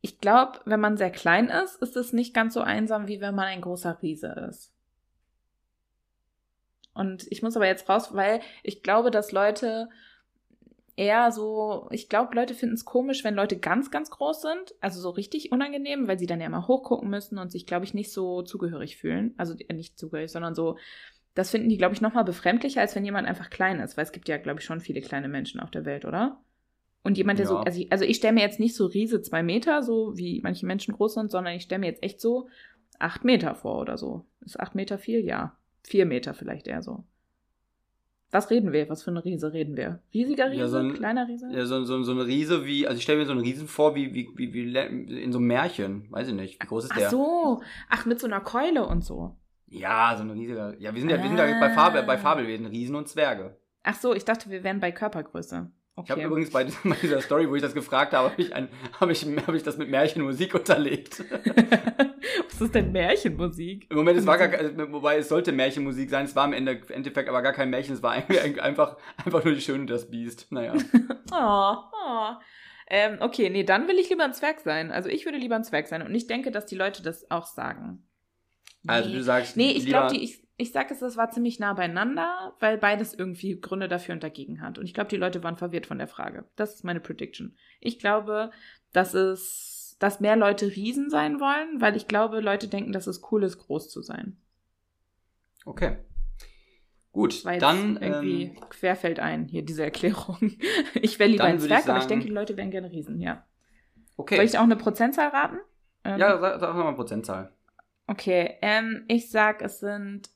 Speaker 1: Ich glaube, wenn man sehr klein ist, ist es nicht ganz so einsam, wie wenn man ein großer Riese ist. Und ich muss aber jetzt raus, weil ich glaube, dass Leute eher so, ich glaube, Leute finden es komisch, wenn Leute ganz, ganz groß sind, also so richtig unangenehm, weil sie dann ja mal hochgucken müssen und sich, glaube ich, nicht so zugehörig fühlen. Also nicht zugehörig, sondern so, das finden die, glaube ich, nochmal befremdlicher, als wenn jemand einfach klein ist, weil es gibt ja, glaube ich, schon viele kleine Menschen auf der Welt, oder? Und jemand, der ja. so, also ich, also ich stelle mir jetzt nicht so Riese zwei Meter, so wie manche Menschen groß sind, sondern ich stelle mir jetzt echt so acht Meter vor oder so. Ist acht Meter viel? Ja. Vier Meter vielleicht eher so. Was reden wir? Was für eine Riese reden wir? Riesiger Riese? Ja, so ein, kleiner Riese?
Speaker 2: Ja, so, so, so eine Riese wie, also ich stelle mir so einen Riesen vor wie, wie, wie, wie in so einem Märchen. Weiß ich nicht. Wie groß ist der?
Speaker 1: Ach so. Ach, mit so einer Keule und so.
Speaker 2: Ja, so ein riesiger. Ja, wir sind ja, ah. wir sind ja bei, Fabel, bei Fabelwesen, Riesen und Zwerge.
Speaker 1: Ach so, ich dachte, wir wären bei Körpergröße.
Speaker 2: Okay. Ich habe übrigens bei, dieser Story, wo ich das gefragt habe, habe ich, hab ich, hab ich das mit Märchenmusik unterlegt.
Speaker 1: Was ist denn Märchenmusik?
Speaker 2: Im Moment, es war gar also, wobei es sollte Märchenmusik sein, es war im Endeffekt aber gar kein Märchen, es war einfach, einfach nur die Schöne und das Biest. Naja.
Speaker 1: oh, oh. Ähm, okay, nee, dann will ich lieber ein Zwerg sein. Also ich würde lieber ein Zwerg sein und ich denke, dass die Leute das auch sagen.
Speaker 2: Also du sagst.
Speaker 1: Nee, ich glaube, ich, ich sage es, das war ziemlich nah beieinander, weil beides irgendwie Gründe dafür und dagegen hat. Und ich glaube, die Leute waren verwirrt von der Frage. Das ist meine Prediction. Ich glaube, dass es, dass mehr Leute Riesen sein wollen, weil ich glaube, Leute denken, dass es cool ist, groß zu sein.
Speaker 2: Okay. Gut, dann
Speaker 1: irgendwie ähm, querfällt ein hier diese Erklärung. Ich wäre lieber ein Zwerg, aber ich denke, die Leute wären gerne Riesen, ja. Okay. Soll ich auch eine Prozentzahl raten?
Speaker 2: Ähm, ja, sag, sag mal eine Prozentzahl.
Speaker 1: Okay, ähm, ich sag, es sind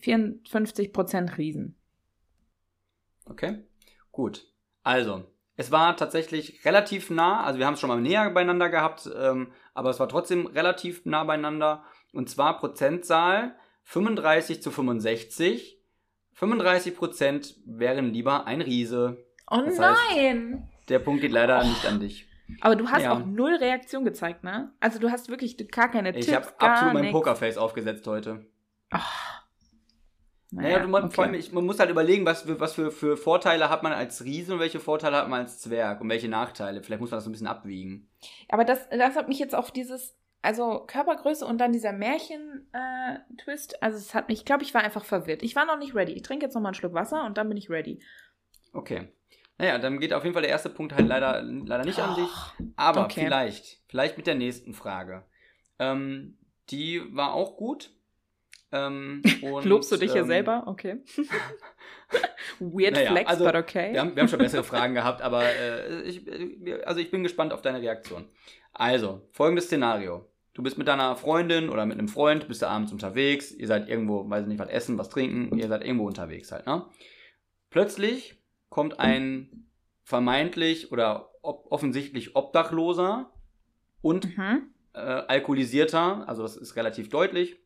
Speaker 1: 54% Riesen.
Speaker 2: Okay, gut. Also, es war tatsächlich relativ nah, also wir haben es schon mal näher beieinander gehabt, ähm, aber es war trotzdem relativ nah beieinander. Und zwar Prozentzahl 35 zu 65. 35% wären lieber ein Riese.
Speaker 1: Oh das nein!
Speaker 2: Heißt, der Punkt geht leider oh. nicht an dich.
Speaker 1: Aber du hast ja. auch null Reaktion gezeigt, ne? Also du hast wirklich gar keine
Speaker 2: ich Tipps. Ich habe absolut mein Pokerface aufgesetzt heute. Ach. Naja, naja man, okay. vor allem, ich, man muss halt überlegen, was, für, was für, für Vorteile hat man als Riese und welche Vorteile hat man als Zwerg und welche Nachteile. Vielleicht muss man das so ein bisschen abwiegen.
Speaker 1: Aber das, das hat mich jetzt auf dieses, also Körpergröße und dann dieser Märchen-Twist, äh, also es hat mich, ich glaube, ich war einfach verwirrt. Ich war noch nicht ready. Ich trinke jetzt noch mal einen Schluck Wasser und dann bin ich ready.
Speaker 2: Okay. Naja, dann geht auf jeden Fall der erste Punkt halt leider, leider nicht an dich. Aber okay. vielleicht, vielleicht mit der nächsten Frage. Ähm, die war auch gut.
Speaker 1: Ähm, und, Lobst du dich ähm, ja selber? Okay. Weird naja, flex,
Speaker 2: also,
Speaker 1: but okay.
Speaker 2: Wir haben, wir haben schon bessere Fragen gehabt, aber äh, ich, also ich bin gespannt auf deine Reaktion. Also, folgendes Szenario. Du bist mit deiner Freundin oder mit einem Freund, bist du abends unterwegs, ihr seid irgendwo, weiß ich nicht, was essen, was trinken, ihr seid irgendwo unterwegs halt, ne? Plötzlich kommt ein vermeintlich oder offensichtlich Obdachloser und mhm. äh, alkoholisierter, also das ist relativ deutlich,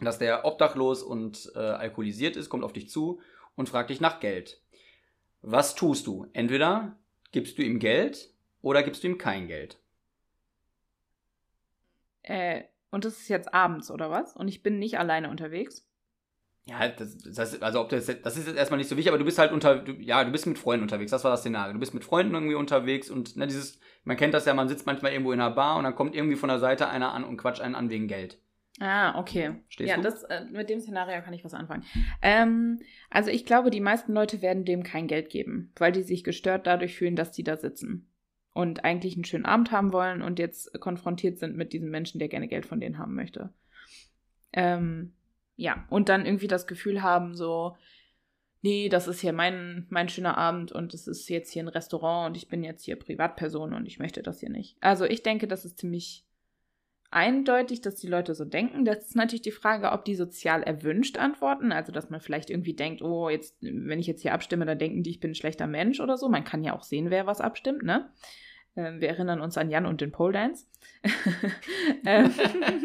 Speaker 2: dass der obdachlos und äh, alkoholisiert ist, kommt auf dich zu und fragt dich nach Geld. Was tust du? Entweder Gibst du ihm Geld oder gibst du ihm kein Geld?
Speaker 1: Äh, und das ist jetzt abends, oder was? Und ich bin nicht alleine unterwegs?
Speaker 2: Ja, das, das, also ob das, das ist jetzt erstmal nicht so wichtig, aber du bist halt unter, du, ja, du bist mit Freunden unterwegs, das war das Szenario. Du bist mit Freunden irgendwie unterwegs und ne, dieses, man kennt das ja, man sitzt manchmal irgendwo in einer Bar und dann kommt irgendwie von der Seite einer an und quatscht einen an wegen Geld.
Speaker 1: Ah, okay.
Speaker 2: Stehst
Speaker 1: ja,
Speaker 2: du?
Speaker 1: Das, äh, mit dem Szenario kann ich was anfangen. Ähm, also ich glaube, die meisten Leute werden dem kein Geld geben, weil die sich gestört dadurch fühlen, dass die da sitzen und eigentlich einen schönen Abend haben wollen und jetzt konfrontiert sind mit diesem Menschen, der gerne Geld von denen haben möchte. Ähm, ja, und dann irgendwie das Gefühl haben, so, nee, das ist hier mein, mein schöner Abend und es ist jetzt hier ein Restaurant und ich bin jetzt hier Privatperson und ich möchte das hier nicht. Also ich denke, das ist ziemlich eindeutig, dass die Leute so denken. Das ist natürlich die Frage, ob die sozial erwünscht antworten. Also, dass man vielleicht irgendwie denkt, oh, jetzt, wenn ich jetzt hier abstimme, dann denken die, ich bin ein schlechter Mensch oder so. Man kann ja auch sehen, wer was abstimmt, ne? Ähm, wir erinnern uns an Jan und den Pole Dance. ähm,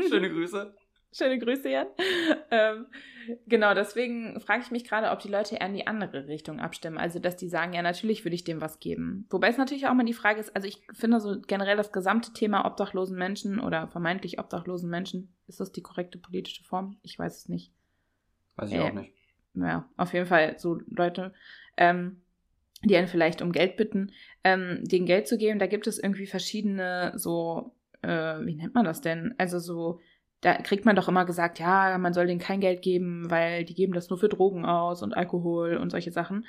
Speaker 2: Schöne Grüße.
Speaker 1: Schöne Grüße, Jan. Ähm, genau, deswegen frage ich mich gerade, ob die Leute eher in die andere Richtung abstimmen. Also, dass die sagen, ja, natürlich würde ich dem was geben. Wobei es natürlich auch mal die Frage ist, also ich finde so generell das gesamte Thema obdachlosen Menschen oder vermeintlich obdachlosen Menschen, ist das die korrekte politische Form? Ich weiß es nicht.
Speaker 2: Weiß ich
Speaker 1: Äh,
Speaker 2: auch nicht.
Speaker 1: Ja, auf jeden Fall so Leute, ähm, die einen vielleicht um Geld bitten, ähm, denen Geld zu geben. Da gibt es irgendwie verschiedene so, äh, wie nennt man das denn? Also so, da kriegt man doch immer gesagt, ja, man soll denen kein Geld geben, weil die geben das nur für Drogen aus und Alkohol und solche Sachen.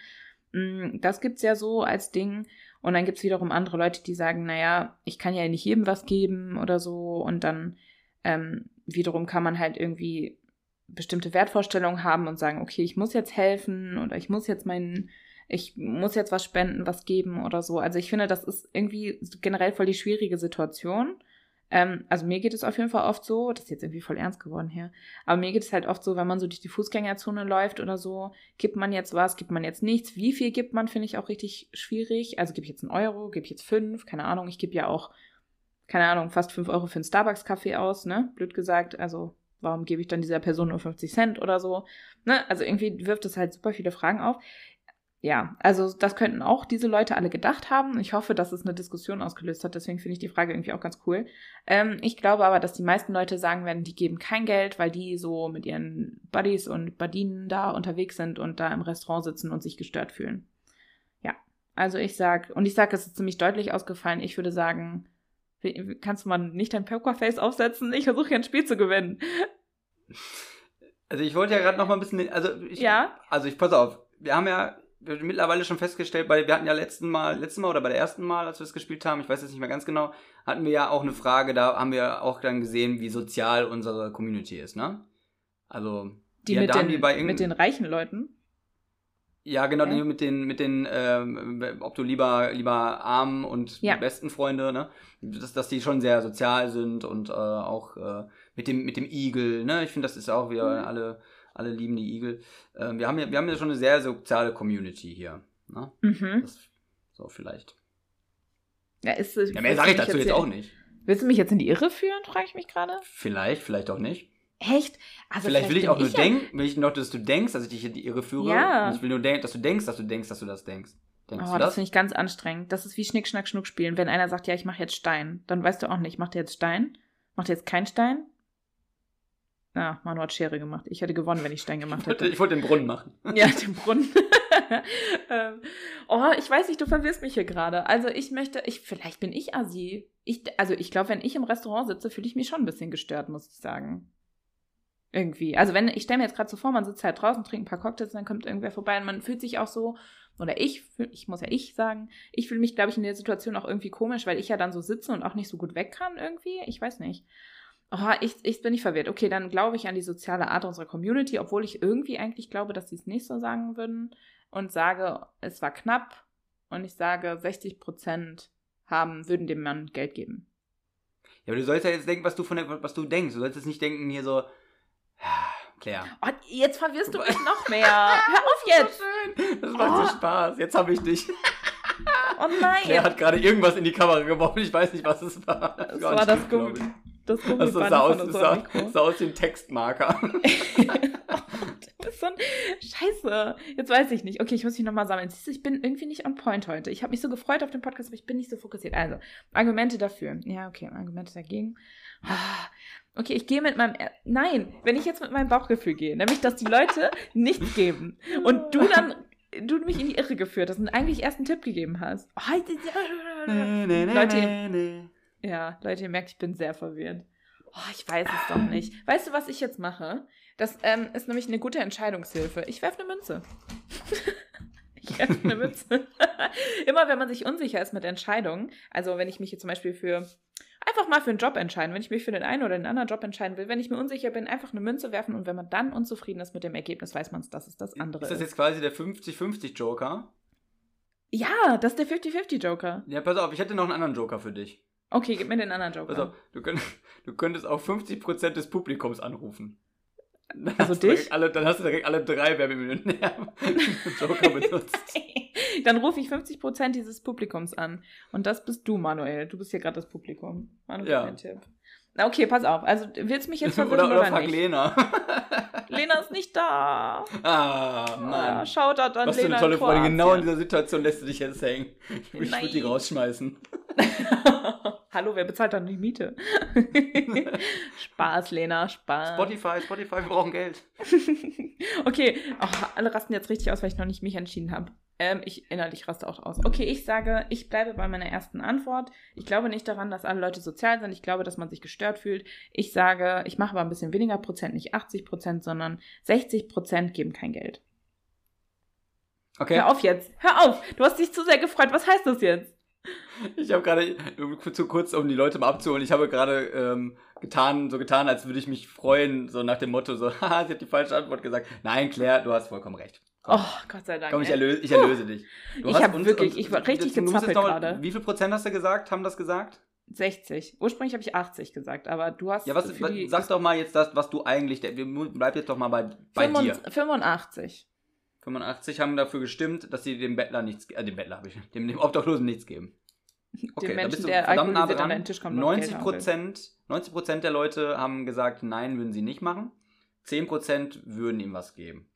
Speaker 1: Mm, Das gibt's ja so als Ding. Und dann gibt's wiederum andere Leute, die sagen, naja, ich kann ja nicht jedem was geben oder so. Und dann ähm, wiederum kann man halt irgendwie bestimmte Wertvorstellungen haben und sagen, okay, ich muss jetzt helfen oder ich muss jetzt meinen, ich muss jetzt was spenden, was geben oder so. Also ich finde, das ist irgendwie generell voll die schwierige Situation. Ähm, also mir geht es auf jeden Fall oft so, das ist jetzt irgendwie voll ernst geworden hier, aber mir geht es halt oft so, wenn man so durch die Fußgängerzone läuft oder so, gibt man jetzt was, gibt man jetzt nichts. Wie viel gibt man, finde ich auch richtig schwierig. Also gebe ich jetzt einen Euro, gebe ich jetzt fünf, keine Ahnung. Ich gebe ja auch, keine Ahnung, fast fünf Euro für einen Starbucks-Kaffee aus, ne? Blöd gesagt. Also warum gebe ich dann dieser Person nur 50 Cent oder so? Ne? Also irgendwie wirft es halt super viele Fragen auf. Ja, also das könnten auch diese Leute alle gedacht haben. Ich hoffe, dass es eine Diskussion ausgelöst hat. Deswegen finde ich die Frage irgendwie auch ganz cool. Ähm, ich glaube aber, dass die meisten Leute sagen werden, die geben kein Geld, weil die so mit ihren Buddies und Badinen da unterwegs sind und da im Restaurant sitzen und sich gestört fühlen. Ja, also ich sag, und ich sage, es ist ziemlich deutlich ausgefallen. Ich würde sagen, kannst du mal nicht dein Pokerface aufsetzen? Ich versuche hier ein Spiel zu gewinnen.
Speaker 2: Also ich wollte ja gerade noch mal ein bisschen, also ich,
Speaker 1: Ja?
Speaker 2: also ich pass auf, wir haben ja mittlerweile schon festgestellt, weil wir hatten ja letzten Mal, letzten Mal oder bei der ersten Mal, als wir es gespielt haben, ich weiß jetzt nicht mehr ganz genau, hatten wir ja auch eine Frage, da haben wir auch dann gesehen, wie sozial unsere Community ist, ne? Also
Speaker 1: Die,
Speaker 2: ja,
Speaker 1: mit,
Speaker 2: die
Speaker 1: den,
Speaker 2: bei
Speaker 1: mit den reichen Leuten.
Speaker 2: Ja, genau, die mit den, mit den, ähm, ob du lieber, lieber arm und
Speaker 1: Ja.
Speaker 2: besten Freunde, ne? Dass, dass die schon sehr sozial sind und äh, auch äh, mit dem, mit dem Igel, ne? Ich finde, das ist auch wieder
Speaker 1: Mhm.
Speaker 2: alle, alle lieben die Igel. Ähm, wir haben ja, wir haben ja schon eine sehr soziale Community hier, ne?
Speaker 1: Mhm.
Speaker 2: Das, so vielleicht.
Speaker 1: Ja, ist,
Speaker 2: Ja, mehr sage ich dazu jetzt auch nicht.
Speaker 1: Willst du mich jetzt in die Irre führen, frage ich mich gerade.
Speaker 2: Vielleicht, vielleicht auch nicht.
Speaker 1: Echt? Also
Speaker 2: vielleicht will ich auch nur denken, will ich noch, dass du denkst, dass ich dich in die Irre führe.
Speaker 1: Ja.
Speaker 2: Und ich will nur denken, dass du denkst, dass du denkst, dass du das denkst. Denkst
Speaker 1: Oh, das
Speaker 2: das?
Speaker 1: finde ich ganz anstrengend. Das ist wie Schnick, Schnack, Schnuck spielen. Wenn einer sagt, ja, ich mache jetzt Stein, dann weißt du auch nicht, macht er jetzt Stein? Macht er jetzt kein Stein? Ah, Manu hat Schere gemacht. Ich hätte gewonnen, wenn ich Stein gemacht hätte.
Speaker 2: ich wollte den Brunnen machen.
Speaker 1: Ja, den Brunnen. ähm, oh, ich weiß nicht, du verwirrst mich hier gerade. Also ich möchte, ich, vielleicht bin ich Asi. Ich, also ich glaube, wenn ich im Restaurant sitze, fühle ich mich schon ein bisschen gestört, muss ich sagen. Irgendwie. Also wenn, ich stelle mir jetzt gerade so vor, man sitzt halt draußen, trinkt ein paar Cocktails und dann kommt irgendwer vorbei und man fühlt sich auch so, oder ich, ich muss ja ich sagen, ich fühle mich, glaube ich, in der Situation auch irgendwie komisch, weil ich ja dann so sitze und auch nicht so gut weg kann irgendwie. Ich weiß nicht. Oh, ich, ich bin nicht verwirrt. Okay, dann glaube ich an die soziale Art unserer Community, obwohl ich irgendwie eigentlich glaube, dass sie es nicht so sagen würden und sage, es war knapp und ich sage, 60 Prozent haben, würden dem Mann Geld geben.
Speaker 2: Ja, aber du sollst ja jetzt denken, was du von der, was du denkst. Du sollst jetzt nicht denken hier so, ja, Claire.
Speaker 1: Oh, jetzt verwirrst du mich noch mehr. Hör auf jetzt.
Speaker 2: Das macht
Speaker 1: Oh.
Speaker 2: so Spaß. Jetzt habe ich dich.
Speaker 1: Oh nein.
Speaker 2: Claire hat gerade irgendwas in die Kamera geworfen. Ich weiß nicht, was es war.
Speaker 1: Es
Speaker 2: Gar
Speaker 1: war das Gummi. Das
Speaker 2: ich. Also,
Speaker 1: Gummiband
Speaker 2: sah aus,
Speaker 1: von unserem
Speaker 2: sah, sah aus wie ein Textmarker.
Speaker 1: bist so ein Scheiße. Jetzt weiß ich nicht. Okay, ich muss mich nochmal sammeln. Siehst du, ich bin irgendwie nicht on point heute. Ich habe mich so gefreut auf den Podcast, aber ich bin nicht so fokussiert. Also, Argumente dafür. Ja, okay, Argumente dagegen. Ah, okay, ich gehe mit meinem. Er Nein, wenn ich jetzt mit meinem Bauchgefühl gehe, nämlich, dass die Leute nichts geben und du dann du mich in die Irre geführt hast und eigentlich erst einen Tipp gegeben hast. Oh, Leute, ja, Leute, ihr merkt, ich bin sehr verwirrt. Oh, ich weiß es doch nicht. Weißt du, was ich jetzt mache? Das ähm, ist nämlich eine gute Entscheidungshilfe. Ich werfe eine Münze. ich werfe eine Münze. Immer wenn man sich unsicher ist mit Entscheidungen, also wenn ich mich hier zum Beispiel für einfach mal für einen Job entscheiden, wenn ich mich für den einen oder den anderen Job entscheiden will, wenn ich mir unsicher bin, einfach eine Münze werfen und wenn man dann unzufrieden ist mit dem Ergebnis, weiß man, dass es das andere
Speaker 2: ist. Das jetzt quasi der 50-50 Joker?
Speaker 1: Ja, das ist der 50-50 Joker.
Speaker 2: Ja, pass auf, ich hätte noch einen anderen Joker für dich.
Speaker 1: Okay, gib mir den anderen Joker.
Speaker 2: Auf, du, könnt, du könntest auch 50% des Publikums anrufen.
Speaker 1: Dann also dich?
Speaker 2: Alle, dann hast du direkt alle drei Werbemillionäre Joker benutzt.
Speaker 1: dann rufe ich 50% dieses Publikums an. Und das bist du, Manuel. Du bist hier gerade das Publikum. Manuel, ja. Tipp. Okay, pass auf. Also, willst du mich jetzt verwirren oder, oder, oder nicht?
Speaker 2: Lena.
Speaker 1: Lena ist nicht da.
Speaker 2: Ah, Mann. Ah,
Speaker 1: schaut da dann
Speaker 2: Was
Speaker 1: Lena
Speaker 2: für eine tolle Freundin. Genau in dieser Situation lässt du dich jetzt hängen. Ich würde die rausschmeißen.
Speaker 1: Hallo, wer bezahlt dann die Miete? Spaß, Lena, Spaß.
Speaker 2: Spotify, Spotify, wir brauchen Geld.
Speaker 1: okay, oh, alle rasten jetzt richtig aus, weil ich noch nicht mich entschieden habe. Ähm, ich innerlich raste auch aus. Okay, ich sage, ich bleibe bei meiner ersten Antwort. Ich glaube nicht daran, dass alle Leute sozial sind. Ich glaube, dass man sich gestört fühlt. Ich sage, ich mache aber ein bisschen weniger Prozent, nicht 80 Prozent, sondern 60 Prozent geben kein Geld.
Speaker 2: Okay.
Speaker 1: Hör auf jetzt. Hör auf. Du hast dich zu sehr gefreut. Was heißt das jetzt?
Speaker 2: Ich habe gerade, zu kurz, um die Leute mal abzuholen, ich habe gerade ähm, getan, so getan, als würde ich mich freuen, so nach dem Motto, so, haha, sie hat die falsche Antwort gesagt. Nein, Claire, du hast vollkommen recht.
Speaker 1: Komm. Oh, Gott sei Dank.
Speaker 2: Komm, ich erlöse, ich erlöse dich.
Speaker 1: Du ich habe wirklich, ich war richtig gezappelt gerade.
Speaker 2: Wie viel Prozent hast du gesagt, haben das gesagt?
Speaker 1: 60. Ursprünglich habe ich 80 gesagt, aber du hast.
Speaker 2: Ja, was, was die, sag doch mal jetzt das, was du eigentlich. Bleib jetzt doch mal bei, bei
Speaker 1: 85, dir. 85.
Speaker 2: 85 haben dafür gestimmt, dass sie dem Bettler nichts, äh, dem Bettler habe ich, dem, dem Obdachlosen nichts geben.
Speaker 1: Okay, dem Menschen, der alkoholisiert an den Tisch kommt.
Speaker 2: 90 Prozent, 90 Prozent der Leute haben gesagt, nein, würden sie nicht machen. 10 Prozent würden ihm was geben.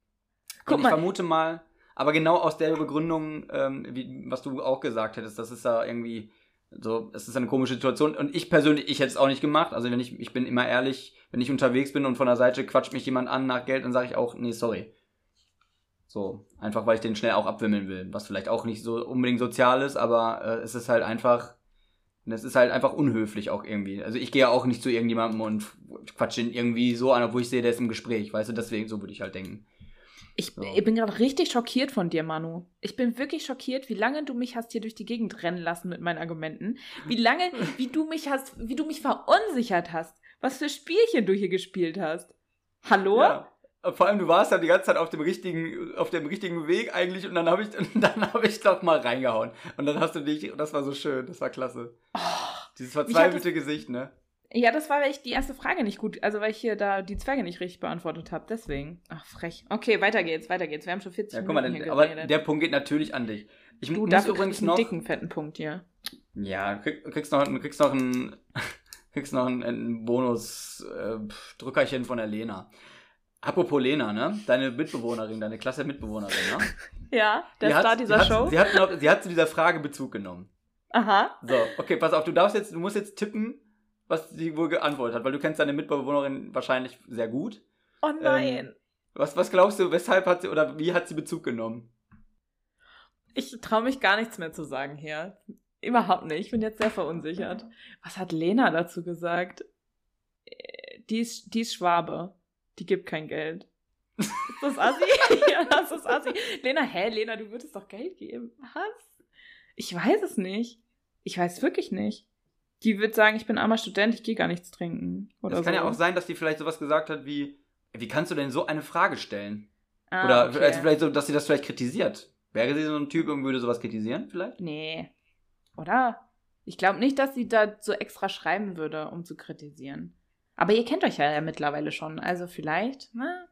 Speaker 2: Guck Und ich mal. vermute mal, aber genau aus der Begründung, ähm, wie, was du auch gesagt hättest, das ist da irgendwie so, es ist eine komische Situation. Und ich persönlich, ich hätte es auch nicht gemacht. Also wenn ich, ich bin immer ehrlich, wenn ich unterwegs bin und von der Seite quatscht mich jemand an nach Geld, dann sage ich auch, nee, sorry. So, einfach weil ich den schnell auch abwimmeln will. Was vielleicht auch nicht so unbedingt sozial ist, aber äh, es ist halt einfach, es ist halt einfach unhöflich auch irgendwie. Also ich gehe ja auch nicht zu irgendjemandem und quatsche ihn irgendwie so an, obwohl ich sehe, der ist im Gespräch, weißt du, deswegen, so würde ich halt denken.
Speaker 1: Ich, so. ich bin gerade richtig schockiert von dir, Manu. Ich bin wirklich schockiert, wie lange du mich hast hier durch die Gegend rennen lassen mit meinen Argumenten. Wie lange, wie du mich hast, wie du mich verunsichert hast. Was für Spielchen du hier gespielt hast. Hallo?
Speaker 2: Ja. Vor allem, du warst ja die ganze Zeit auf dem richtigen, auf dem richtigen Weg eigentlich und dann habe ich, dann habe ich doch mal reingehauen. Und dann hast du dich, das war so schön, das war klasse. Oh, Dieses verzweifelte Gesicht, ne?
Speaker 1: Ja, das war, weil ich die erste Frage nicht gut, also weil ich hier da die Zwerge nicht richtig beantwortet habe, deswegen. Ach, frech. Okay, weiter geht's, weiter geht's. Wir haben schon 40 ja, guck mal,
Speaker 2: Minuten aber der Punkt geht natürlich an dich.
Speaker 1: Ich du, dafür übrigens noch einen dicken, fetten Punkt hier.
Speaker 2: Ja, krieg, kriegst noch, kriegst noch einen, kriegst noch einen, einen Bonus-Drückerchen äh, von der Lena. Apropos Lena, ne? Deine Mitbewohnerin, deine klasse Mitbewohnerin, ne?
Speaker 1: ja, der Star dieser
Speaker 2: sie
Speaker 1: Show.
Speaker 2: Hat, sie, hat noch, sie hat zu dieser Frage Bezug genommen.
Speaker 1: Aha.
Speaker 2: So, okay, pass auf, du darfst jetzt, du musst jetzt tippen, was sie wohl geantwortet hat, weil du kennst deine Mitbewohnerin wahrscheinlich sehr gut.
Speaker 1: Oh nein. Ähm,
Speaker 2: was, was glaubst du, weshalb hat sie oder wie hat sie Bezug genommen?
Speaker 1: Ich traue mich gar nichts mehr zu sagen hier. Überhaupt nicht. Ich bin jetzt sehr verunsichert. Was hat Lena dazu gesagt? Äh, die ist, die ist Schwabe die gibt kein Geld. Ist das assi? ja, das ist assi. Lena, hä, Lena, du würdest doch Geld geben. Was? Ich weiß es nicht. Ich weiß wirklich nicht. Die wird sagen, ich bin armer Student, ich gehe gar nichts trinken. Oder
Speaker 2: es kann
Speaker 1: so.
Speaker 2: ja auch sein, dass die vielleicht sowas gesagt hat wie, wie kannst du denn so eine Frage stellen? Ah, oder okay. also vielleicht so, dass sie das vielleicht kritisiert. Wäre sie so ein Typ und würde sowas kritisieren vielleicht?
Speaker 1: Nee. Oder? Ich glaube nicht, dass sie da so extra schreiben würde, um zu kritisieren. Aber ihr kennt euch ja, ja mittlerweile schon. Also vielleicht, ne?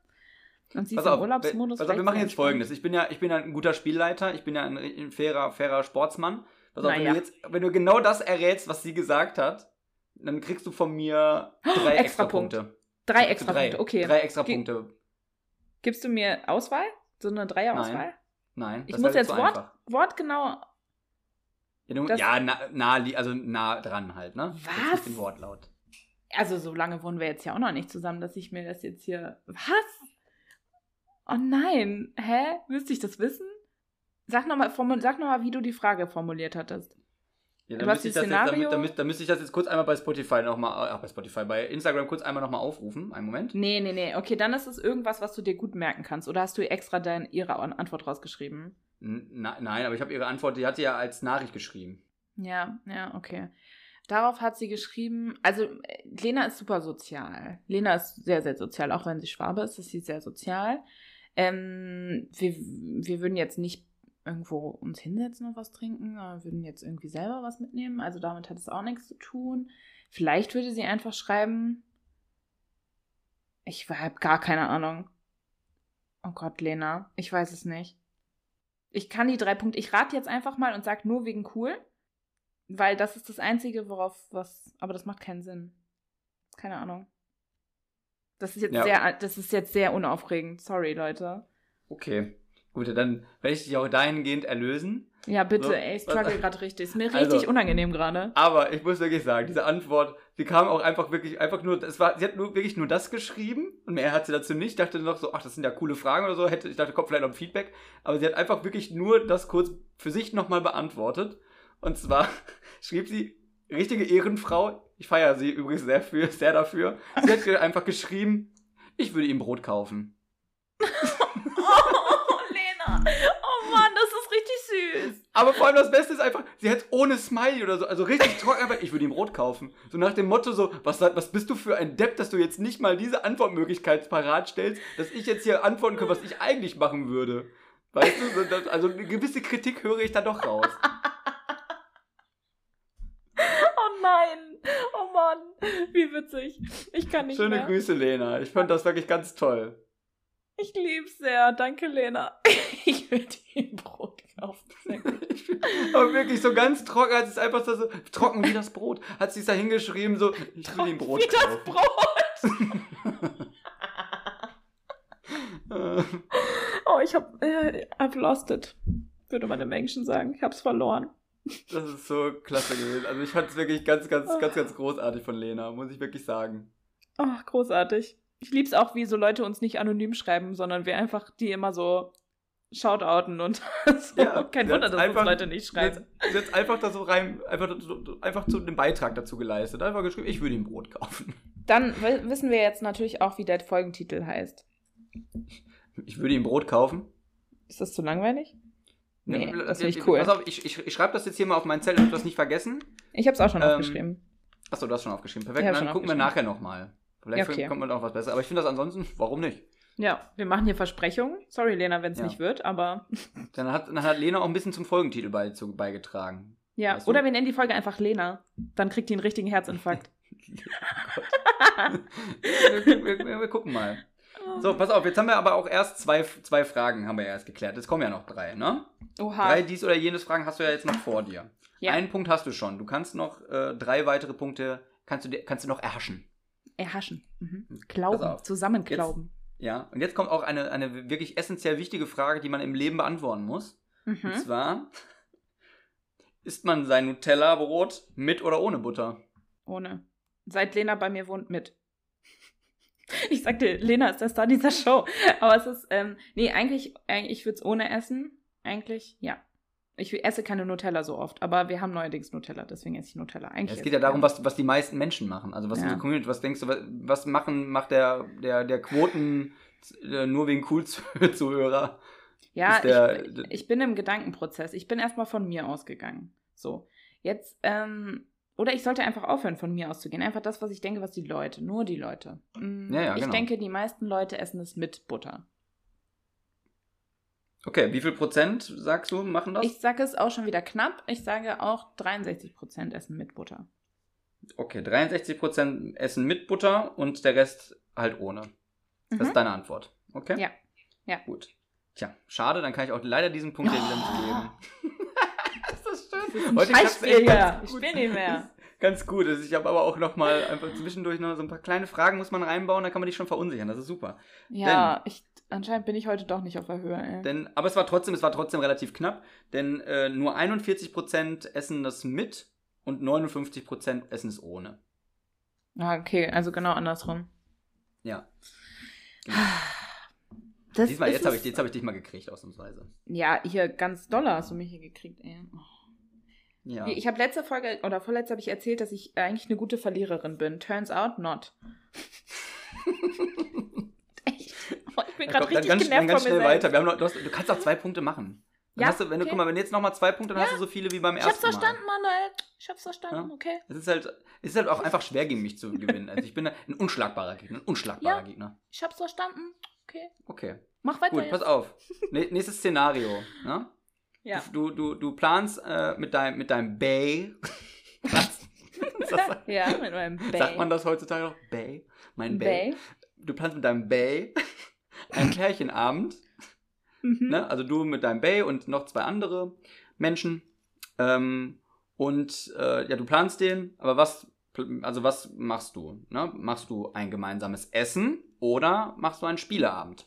Speaker 2: Und sie ist im Urlaubsmodus. Also wir machen jetzt folgendes. Ich bin ja, ich bin ja ein guter Spielleiter, ich bin ja ein, ein fairer, fairer Sportsmann. Pass auf, wenn, du jetzt, wenn du genau das errätst, was sie gesagt hat, dann kriegst du von mir drei oh, extra, Punkte.
Speaker 1: Drei extra drei, Punkte, okay.
Speaker 2: Drei extra Ge Punkte.
Speaker 1: Gibst du mir Auswahl? So eine Dreierauswahl?
Speaker 2: Nein.
Speaker 1: Ich
Speaker 2: das
Speaker 1: muss jetzt Wort,
Speaker 2: einfach.
Speaker 1: wortgenau.
Speaker 2: Ja, du, ja nah, nah, li- also nah dran halt, ne?
Speaker 1: Was?
Speaker 2: Den Wortlaut.
Speaker 1: Also, so lange wohnen wir jetzt ja auch noch nicht zusammen, dass ich mir das jetzt hier. Was? Oh nein. Hä? Müsste ich das wissen? Sag nochmal, sag noch mal, wie du die Frage formuliert hattest.
Speaker 2: Ja, dann müsste ich, das jetzt,
Speaker 1: Szenario-
Speaker 2: dann, müsste, dann müsste ich das jetzt kurz einmal bei Spotify nochmal, ach, bei Spotify, bei Instagram kurz einmal nochmal aufrufen. Einen Moment.
Speaker 1: Nee, nee, nee. Okay, dann ist es irgendwas, was du dir gut merken kannst. Oder hast du extra dein, ihre An- Antwort rausgeschrieben?
Speaker 2: Na, nein, aber ich habe ihre Antwort, die hat sie ja als Nachricht geschrieben.
Speaker 1: Ja, ja, okay. Darauf hat sie geschrieben, also äh, Lena ist super sozial. Lena ist sehr, sehr sozial, auch wenn sie Schwabe ist, ist sie sehr sozial. Ähm, wir, wir würden jetzt nicht irgendwo uns hinsetzen und was trinken, wir würden jetzt irgendwie selber was mitnehmen. Also damit hat es auch nichts zu tun. Vielleicht würde sie einfach schreiben, ich habe gar keine Ahnung. Oh Gott, Lena, ich weiß es nicht. Ich kann die drei Punkte, ich rate jetzt einfach mal und sage nur wegen cool. Weil das ist das Einzige, worauf was. Aber das macht keinen Sinn. Keine Ahnung. Das ist jetzt
Speaker 2: Ja.
Speaker 1: sehr, das ist jetzt sehr unaufregend. Sorry, Leute.
Speaker 2: Okay. Gut, dann werde ich dich auch dahingehend erlösen.
Speaker 1: Ja, bitte,
Speaker 2: So,
Speaker 1: ey, ich struggle gerade richtig. Ist mir
Speaker 2: Also-
Speaker 1: richtig unangenehm gerade.
Speaker 2: Aber ich muss wirklich sagen, diese Antwort, die kam auch einfach wirklich, einfach nur, es war, sie hat nur wirklich nur das geschrieben und mehr hat sie dazu nicht. Ich dachte noch so, ach, das sind ja coole Fragen oder so. Hätte, ich dachte, kommt vielleicht noch ein Feedback. Aber sie hat einfach wirklich nur das kurz für sich nochmal beantwortet. Und zwar schrieb sie, richtige Ehrenfrau, ich feiere sie übrigens sehr, für, sehr dafür. Sie hat einfach geschrieben, ich würde ihm Brot kaufen.
Speaker 1: Oh, Mann, das ist richtig süß.
Speaker 2: Aber vor allem das Beste ist einfach, sie hat ohne Smiley oder so, also richtig trocken, einfach, ich würde ihm Rot kaufen. So nach dem Motto so, was, was bist du für ein Depp, dass du jetzt nicht mal diese Antwortmöglichkeit parat stellst, dass ich jetzt hier antworten kann, was ich eigentlich machen würde. Weißt du, so, das, also eine gewisse Kritik höre ich da doch raus.
Speaker 1: Oh nein. Oh Mann. Wie witzig. Ich kann nicht
Speaker 2: Schöne
Speaker 1: mehr.
Speaker 2: Grüße, Lena. Ich fand das wirklich ganz toll.
Speaker 1: Ich lieb's sehr. Danke, Lena. Ich würde dir Brot kaufen.
Speaker 2: Aber wirklich so ganz trocken, hat sie es einfach so, trocken wie das Brot, hat sie es da hingeschrieben, so, ich will ihm Brot
Speaker 1: Wie das
Speaker 2: kaufen.
Speaker 1: Brot.
Speaker 2: Äh,
Speaker 1: Oh, ich hab, äh, I've lost it. Würde meine Menschen sagen. Ich hab's verloren.
Speaker 2: Das ist so klasse gewesen. Also ich fand es wirklich ganz, ganz, ganz, ganz großartig von Lena, muss ich wirklich sagen.
Speaker 1: Ach, großartig. Ich lieb's auch, wie so Leute uns nicht anonym schreiben, sondern wir einfach die immer so shoutouten und so.
Speaker 2: Ja,
Speaker 1: Kein Wunder, dass
Speaker 2: einfach-
Speaker 1: uns Leute nicht schreiben.
Speaker 2: hat einfach da so rein, einfach, einfach zu dem Beitrag dazu geleistet. Einfach geschrieben, ich würde ihm Brot kaufen.
Speaker 1: Dann wissen wir jetzt natürlich auch, wie der Folgentitel heißt.
Speaker 2: Ich würde ihm Brot kaufen.
Speaker 1: Ist das zu langweilig? Nee,
Speaker 2: Ne,
Speaker 1: das finde ich cool.
Speaker 2: Pass auf, ich, ich, ich schreibe das jetzt hier mal auf meinen Zettel, damit wir das nicht vergessen.
Speaker 1: Ich hab's auch schon
Speaker 2: Ähm,
Speaker 1: aufgeschrieben.
Speaker 2: Achso, du hast schon aufgeschrieben. Perfekt,
Speaker 1: Ich
Speaker 2: dann
Speaker 1: schon
Speaker 2: gucken wir nachher nochmal. Vielleicht
Speaker 1: okay.
Speaker 2: kommt man auch was besser. Aber ich finde das ansonsten, warum nicht?
Speaker 1: Ja, wir machen hier Versprechungen. Sorry, Lena, wenn es
Speaker 2: Ja.
Speaker 1: nicht wird, aber
Speaker 2: Dann hat, dann hat Lena auch ein bisschen zum Folgentitel beigetragen.
Speaker 1: ja.
Speaker 2: Weißt du?
Speaker 1: Oder wir nennen die Folge einfach Lena. Dann kriegt die einen richtigen Herzinfarkt.
Speaker 2: wir, wir, wir, wir gucken mal. So, pass auf, jetzt haben wir aber auch erst zwei, zwei Fragen haben wir erst geklärt. Jetzt kommen ja noch drei, ne?
Speaker 1: Oha.
Speaker 2: Drei dies oder jenes Fragen hast du ja jetzt noch vor dir.
Speaker 1: ja.
Speaker 2: Einen Punkt hast du schon. Du kannst noch äh, drei weitere Punkte, kannst du, kannst du noch erhaschen.
Speaker 1: Erhaschen. Mhm. Glauben.
Speaker 2: auf.
Speaker 1: Zusammenklauben.
Speaker 2: Ja, und jetzt kommt auch eine, eine wirklich essentiell wichtige Frage, die man im Leben beantworten muss. Und
Speaker 1: Mhm.
Speaker 2: zwar, isst man sein Nutella-Brot mit oder ohne Butter?
Speaker 1: Ohne. Seit Lena bei mir wohnt, mit. Ich sagte, Lena ist der Star dieser Show. Aber es ist, ähm, nee, eigentlich, eigentlich ich würde es ohne essen. Eigentlich, ja. Ich esse keine Nutella so oft, aber wir haben neuerdings Nutella, deswegen esse ich Nutella. Eigentlich
Speaker 2: Es
Speaker 1: esse
Speaker 2: geht ja darum, was, was die meisten Menschen machen. Also was
Speaker 1: Ja.
Speaker 2: unsere Community, was denkst du, was, was machen, macht der, der, der Quoten äh, nur wegen Cool-Zuhörer?
Speaker 1: Ja,
Speaker 2: ist der-
Speaker 1: ich, ich bin im Gedankenprozess. Ich bin erstmal von mir ausgegangen. So. Jetzt, ähm, oder ich sollte einfach aufhören, von mir auszugehen. Einfach das, was ich denke, was die Leute, nur die Leute. Mm,
Speaker 2: Ja, ja,
Speaker 1: ich
Speaker 2: genau.
Speaker 1: denke, die meisten Leute essen es mit Butter.
Speaker 2: Okay, wie viel Prozent sagst du, machen das?
Speaker 1: Ich sage es auch schon wieder knapp. Ich sage auch 63% essen mit Butter.
Speaker 2: Okay, 63% essen mit Butter und der Rest halt ohne. Das
Speaker 1: Mhm.
Speaker 2: ist deine Antwort. Okay?
Speaker 1: Ja. Ja.
Speaker 2: Gut. Tja, schade, dann kann ich auch leider diesen Punkt hier wieder nicht
Speaker 1: Oh.
Speaker 2: geben. ist das schön?
Speaker 1: Das
Speaker 2: Heute echt
Speaker 1: hier.
Speaker 2: ganz
Speaker 1: Ich spiele nicht mehr.
Speaker 2: Ganz gut. Also ich habe aber auch noch mal einfach zwischendurch noch so ein paar kleine Fragen muss man reinbauen, da kann man dich schon verunsichern. Das ist super.
Speaker 1: Ja, ich, Anscheinend bin ich heute doch nicht auf der Höhe, ey.
Speaker 2: Denn, aber es war trotzdem, es war trotzdem relativ knapp, denn äh, nur 41% essen das mit und 59% essen es ohne.
Speaker 1: Ah, okay, also genau andersrum.
Speaker 2: Ja.
Speaker 1: Das
Speaker 2: Diesmal, jetzt habe ich, jetzt hab ich dich mal gekriegt, ausnahmsweise.
Speaker 1: Ja, hier ganz doller hast du mich hier gekriegt, ey.
Speaker 2: Ja.
Speaker 1: Ich habe letzte Folge oder vorletzte habe ich erzählt, dass ich eigentlich eine gute Verliererin bin. Turns out not. Echt? Ich bin
Speaker 2: Ja,
Speaker 1: gerade richtig
Speaker 2: ganz,
Speaker 1: genervt
Speaker 2: ganz
Speaker 1: von mir
Speaker 2: weiter. Wir haben noch, du, hast, du kannst auch zwei Punkte machen. Dann
Speaker 1: Ja,
Speaker 2: hast du, wenn, du,
Speaker 1: okay.
Speaker 2: guck mal, wenn jetzt nochmal zwei Punkte, dann hast du so viele wie beim
Speaker 1: Ich
Speaker 2: ersten
Speaker 1: hab's
Speaker 2: Mal.
Speaker 1: verstanden, Manuel. Ich hab's verstanden,
Speaker 2: Ja.
Speaker 1: okay.
Speaker 2: Es ist halt, es ist halt auch einfach schwer gegen mich zu gewinnen. Also ich bin ein unschlagbarer Gegner, ein unschlagbarer
Speaker 1: Ja.
Speaker 2: Gegner.
Speaker 1: Ich hab's verstanden. Okay.
Speaker 2: Okay.
Speaker 1: Mach weiter
Speaker 2: Gut,
Speaker 1: jetzt.
Speaker 2: pass auf. Nächstes Szenario. Ne?
Speaker 1: Ja.
Speaker 2: Du, du, du planst äh, mit deinem, mit deinem Bay. Was? das,
Speaker 1: ja, mit meinem Bay.
Speaker 2: sagt man das heutzutage noch? Bay? Mein Bay.
Speaker 1: Bay.
Speaker 2: Du planst mit deinem Bay einen Pärchenabend.
Speaker 1: Mhm.
Speaker 2: Ne? Also du mit deinem Bay und noch zwei andere Menschen. Ähm, und äh, ja, du planst den, aber was, also was machst du? Ne? Machst du ein gemeinsames Essen oder machst du einen Spieleabend?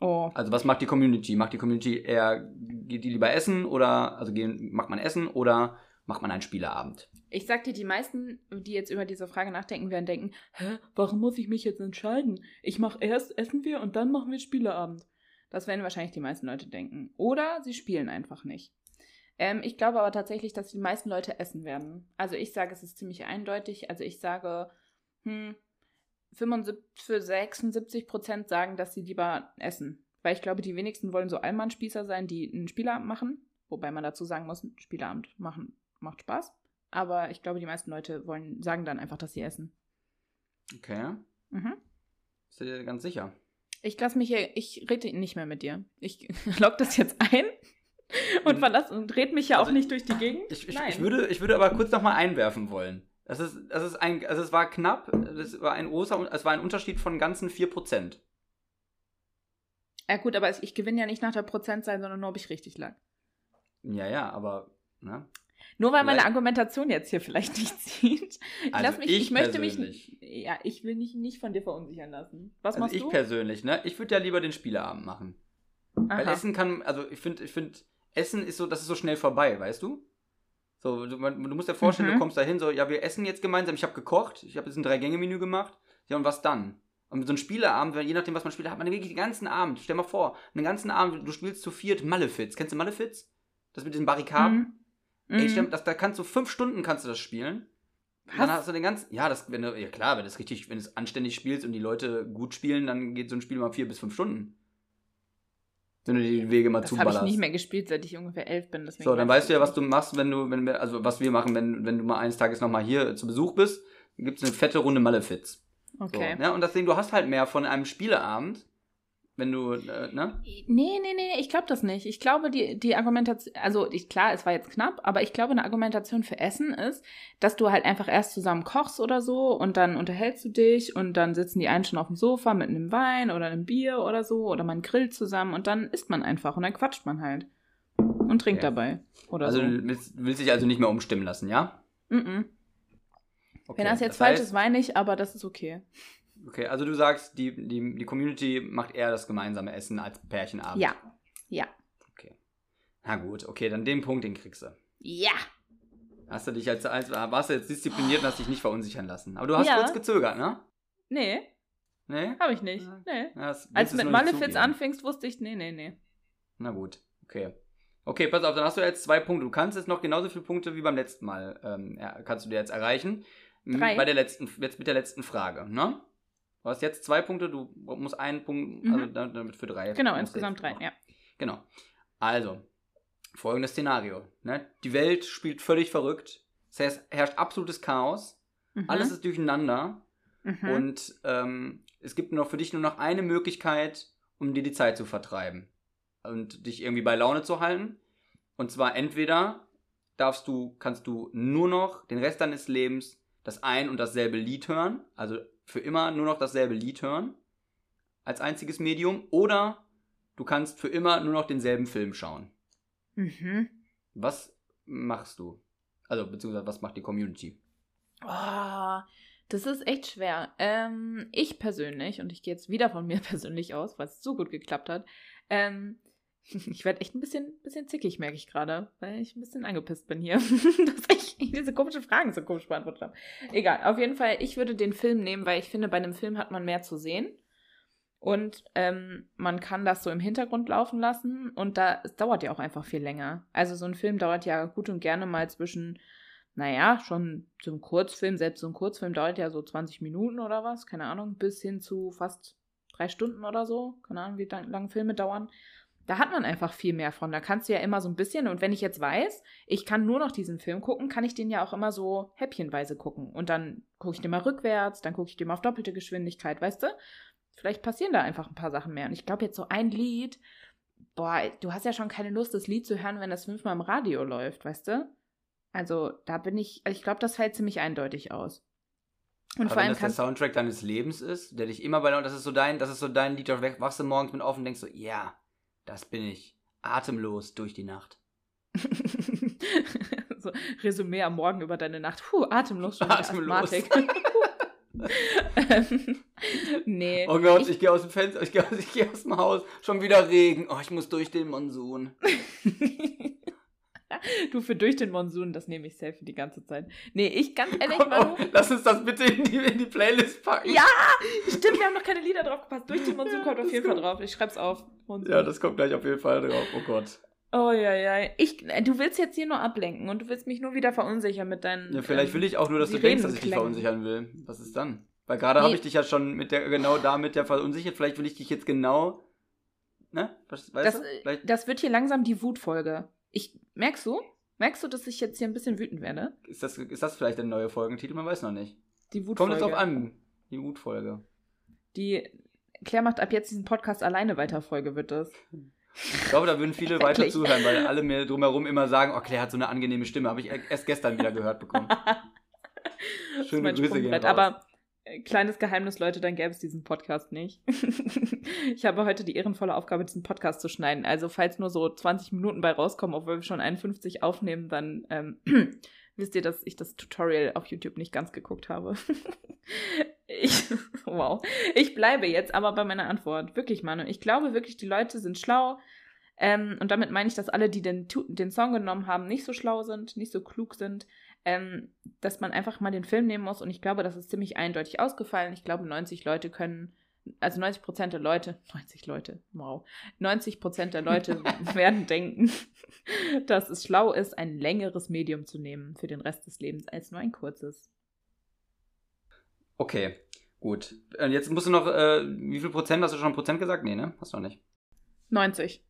Speaker 1: Oh.
Speaker 2: Also was macht die Community? Macht die Community eher, geht die lieber essen oder, also gehen, macht man Essen oder macht man einen Spieleabend?
Speaker 1: Ich sag dir, die meisten, die jetzt über diese Frage nachdenken, werden denken, hä, warum muss ich mich jetzt entscheiden? Ich mache erst essen wir und dann machen wir Spieleabend. Das werden wahrscheinlich die meisten Leute denken. Oder sie spielen einfach nicht. Ähm, ich glaube aber tatsächlich, dass die meisten Leute essen werden. Also ich sage, es ist ziemlich eindeutig. Also ich sage, hm, 75, für 76 Prozent sagen, dass sie lieber essen. Weil ich glaube, die wenigsten wollen so Allmannspießer sein, die einen Spieleabend machen. Wobei man dazu sagen muss, Spieleabend machen macht Spaß. Aber ich glaube, die meisten Leute wollen, sagen dann einfach, dass sie essen.
Speaker 2: Okay.
Speaker 1: Mhm.
Speaker 2: Bist du dir ganz sicher?
Speaker 1: Ich lasse mich hier, ich rede nicht mehr mit dir. Ich log das jetzt ein und
Speaker 2: Mhm.
Speaker 1: verlasse und red mich ja
Speaker 2: Also
Speaker 1: auch nicht durch die Gegend.
Speaker 2: Ich, ich,
Speaker 1: Nein.
Speaker 2: ich, würde, ich würde aber kurz nochmal einwerfen wollen. Das ist, das ist ein, also es war knapp, das war ein großer, es war ein Unterschied von ganzen 4%.
Speaker 1: Ja gut, aber ich gewinne ja nicht nach der Prozentzahl, sondern nur, ob ich richtig lag.
Speaker 2: Ja, ja, aber, ne?
Speaker 1: Nur weil meine Argumentation jetzt hier vielleicht nicht zieht. Ich,
Speaker 2: Also
Speaker 1: lass mich, ich,
Speaker 2: ich
Speaker 1: möchte mich. Ja, ich will mich nicht von dir verunsichern lassen. Was
Speaker 2: Also
Speaker 1: machst
Speaker 2: ich
Speaker 1: du?
Speaker 2: persönlich, ne? Ich würde ja lieber den Spieleabend machen. Weil
Speaker 1: Aha.
Speaker 2: Essen kann, also ich finde, ich finde, Essen ist so, das ist so schnell vorbei, weißt du? So, du, man, du musst dir vorstellen,
Speaker 1: Mhm.
Speaker 2: du kommst da hin, so, ja, wir essen jetzt gemeinsam, ich habe gekocht, ich habe jetzt ein Drei-Gänge-Menü gemacht, ja, und was dann? Und mit so einem Spieleabend, je nachdem, was man spielt, hat man wirklich den ganzen Abend, stell mal vor, den ganzen Abend, du spielst zu viert Malefiz. Kennst du Malefiz? Das mit diesen Barrikaden?
Speaker 1: Mhm.
Speaker 2: Ey,
Speaker 1: Mhm.
Speaker 2: stell, das, da kannst du fünf Stunden kannst du das spielen. Und Dann
Speaker 1: Was?
Speaker 2: hast du den ganzen, ja, das, wenn du, ja klar, wenn du es richtig, wenn du es anständig spielst und die Leute gut spielen, dann geht so ein Spiel mal vier bis fünf Stunden. Wenn du die Wege mal
Speaker 1: Das habe
Speaker 2: zuballerst.
Speaker 1: ich nicht mehr gespielt, seit ich ungefähr elf bin.
Speaker 2: So, dann
Speaker 1: weiß
Speaker 2: weißt du ja, was du machst, wenn du, wenn wir, also was wir machen, wenn, wenn du mal eines Tages nochmal hier zu Besuch bist, gibt es eine fette Runde Malefiz. So,
Speaker 1: Okay.
Speaker 2: ja, und deswegen, du hast halt mehr von einem Spieleabend, wenn du, äh, ne?
Speaker 1: Nee, nee, nee, ich glaube das nicht. Ich glaube, die, die Argumentation, also ich, klar, es war jetzt knapp, aber ich glaube, eine Argumentation für Essen ist, dass du halt einfach erst zusammen kochst oder so und dann unterhältst du dich und dann sitzen die einen schon auf dem Sofa mit einem Wein oder einem Bier oder so oder man grillt zusammen und dann isst man einfach und dann quatscht man halt und trinkt
Speaker 2: Okay.
Speaker 1: dabei oder
Speaker 2: Also
Speaker 1: so.
Speaker 2: du willst, dich also nicht mehr umstimmen lassen, ja?
Speaker 1: Mhm.
Speaker 2: Okay.
Speaker 1: Wenn das jetzt
Speaker 2: das
Speaker 1: falsch
Speaker 2: heißt,
Speaker 1: ist, weine ich, aber das ist okay.
Speaker 2: Okay, also du sagst, die, die, die Community macht eher das gemeinsame Essen als Pärchenabend.
Speaker 1: Ja. Ja.
Speaker 2: Okay. Na gut, okay, dann den Punkt, den kriegst du.
Speaker 1: Ja.
Speaker 2: Hast du dich als, als warst du jetzt diszipliniert und hast dich nicht verunsichern lassen. Aber du hast
Speaker 1: Ja.
Speaker 2: kurz gezögert, ne?
Speaker 1: Nee,
Speaker 2: Nee?
Speaker 1: habe ich nicht. Nee.
Speaker 2: Ja,
Speaker 1: Als
Speaker 2: du
Speaker 1: mit Malefiz
Speaker 2: zugeben.
Speaker 1: anfingst, wusste ich, nee, nee, nee.
Speaker 2: Na gut, okay. Okay, pass auf, dann hast du jetzt zwei Punkte. Du kannst jetzt noch genauso viele Punkte wie beim letzten Mal, ähm, kannst du dir jetzt erreichen.
Speaker 1: Drei.
Speaker 2: Bei der letzten, jetzt mit der letzten Frage, ne? Du hast jetzt zwei Punkte, du musst einen Punkt,
Speaker 1: Mhm.
Speaker 2: also da- damit für drei.
Speaker 1: Genau, insgesamt drei,
Speaker 2: noch.
Speaker 1: ja.
Speaker 2: Genau. Also, folgendes Szenario. Ne? Die Welt spielt völlig verrückt. Es herrscht- herrscht absolutes Chaos.
Speaker 1: Mhm.
Speaker 2: Alles ist durcheinander.
Speaker 1: Mhm.
Speaker 2: Und ähm, es gibt nur noch für dich nur noch eine Möglichkeit, um dir die Zeit zu vertreiben. Und dich irgendwie bei Laune zu halten. Und zwar entweder darfst du, kannst du nur noch den Rest deines Lebens das ein und dasselbe Lied hören, also für immer nur noch dasselbe Lied hören, als einziges Medium, oder du kannst für immer nur noch denselben Film schauen.
Speaker 1: Mhm.
Speaker 2: Was machst du? Also, beziehungsweise was macht die Community?
Speaker 1: Oh, Das ist echt schwer. Ähm, ich persönlich, und ich gehe jetzt wieder von mir persönlich aus, weil es so gut geklappt hat, ähm, ich werde echt ein bisschen, bisschen zickig, merke ich gerade, weil ich ein bisschen angepisst bin hier, dass ich diese komischen Fragen so komisch beantwortet habe. Egal, auf jeden Fall, ich würde den Film nehmen, weil ich finde, bei einem Film hat man mehr zu sehen. Und ähm, man kann das so im Hintergrund laufen lassen und da, es dauert ja auch einfach viel länger. Also so ein Film dauert ja gut und gerne mal zwischen, naja, schon ein Kurzfilm, selbst so ein Kurzfilm dauert ja so 20 Minuten oder was, keine Ahnung, bis hin zu fast drei Stunden oder so, keine Ahnung, wie lange Filme dauern. Da hat man einfach viel mehr von. Da kannst du ja immer so ein bisschen, und wenn ich jetzt weiß, ich kann nur noch diesen Film gucken, kann ich den ja auch immer so häppchenweise gucken. Und dann gucke ich den mal rückwärts, dann gucke ich den mal auf doppelte Geschwindigkeit, weißt du? Vielleicht passieren da einfach ein paar Sachen mehr. Und ich glaube, jetzt so ein Lied, boah, du hast ja schon keine Lust, das Lied zu hören, wenn das fünfmal im Radio läuft, weißt du? Also, da bin ich, also ich glaube, das fällt ziemlich eindeutig aus.
Speaker 2: Und Aber vor allem wenn das der Soundtrack deines Lebens ist, der dich immer bei, das ist so dein, das ist so dein Lied, da wachst du morgens mit auf und denkst so, ja, yeah, das bin ich. Atemlos durch die Nacht.
Speaker 1: so, Resümee am Morgen über deine Nacht. Puh, atemlos schon
Speaker 2: atemlos. ähm, nee. Oh Gott, ich, ich gehe aus dem Fenster, ich gehe aus, geh aus dem Haus, schon wieder Regen. Oh, ich muss durch den Monsun.
Speaker 1: du für durch den Monsun, das nehme ich safe die ganze Zeit. Nee, ich ganz ehrlich,
Speaker 2: Komm, Manu, oh, Lass uns das bitte in die, in die Playlist packen.
Speaker 1: Ja, stimmt, wir haben noch keine Lieder drauf gepasst. Durch den Monsun kommt auf jeden kommt. Fall drauf. Ich schreib's auf.
Speaker 2: Monsun. Ja, das kommt gleich auf jeden Fall drauf. Oh Gott.
Speaker 1: Oh ja, ja. Ich, äh, du willst jetzt hier nur ablenken und du willst mich nur wieder verunsichern mit deinen.
Speaker 2: Ja, vielleicht ähm, will ich auch nur, dass du denkst, dass ich dich verunsichern will. Was ist dann? Weil gerade nee. habe ich dich ja schon mit der, genau damit ja verunsichert. Vielleicht will ich dich jetzt genau. Ne?
Speaker 1: Weißt das, du? das wird hier langsam die Wutfolge. Ich, merkst du? Merkst du, dass ich jetzt hier ein bisschen wütend werde?
Speaker 2: Ist das, ist das vielleicht ein neuer Folgentitel? Man weiß noch nicht. Die Wutfolge. Kommt jetzt drauf an. Die Wutfolge.
Speaker 1: Die Claire macht ab jetzt diesen Podcast alleine weiter Folge, wird das.
Speaker 2: Ich glaube, da würden viele weiter zuhören, weil alle mir drumherum immer sagen, oh, Claire hat so eine angenehme Stimme. Habe ich erst gestern wieder gehört bekommen.
Speaker 1: Schöne Grüße gehen raus. Aber kleines Geheimnis, Leute, dann gäbe es diesen Podcast nicht. ich habe heute die ehrenvolle Aufgabe, diesen Podcast zu schneiden. Also, falls nur so 20 Minuten bei rauskommen, obwohl wir schon 51 aufnehmen, dann ähm, wisst ihr, dass ich das Tutorial auf YouTube nicht ganz geguckt habe. ich, wow. Ich bleibe jetzt aber bei meiner Antwort. Wirklich, Manu. Ich glaube wirklich, die Leute sind schlau. Ähm, und damit meine ich, dass alle, die den, den Song genommen haben, nicht so schlau sind, nicht so klug sind ähm, dass man einfach mal den Film nehmen muss. Und ich glaube, das ist ziemlich eindeutig ausgefallen. Ich glaube, 90 Leute können, also 90 Prozent der Leute, 90 Leute, wow, 90 Prozent der Leute werden denken, dass es schlau ist, ein längeres Medium zu nehmen für den Rest des Lebens als nur ein kurzes.
Speaker 2: Okay, gut. Und jetzt musst du noch, äh, wie viel Prozent hast du schon Prozent gesagt? Nee, ne? Hast du noch nicht.
Speaker 1: 90.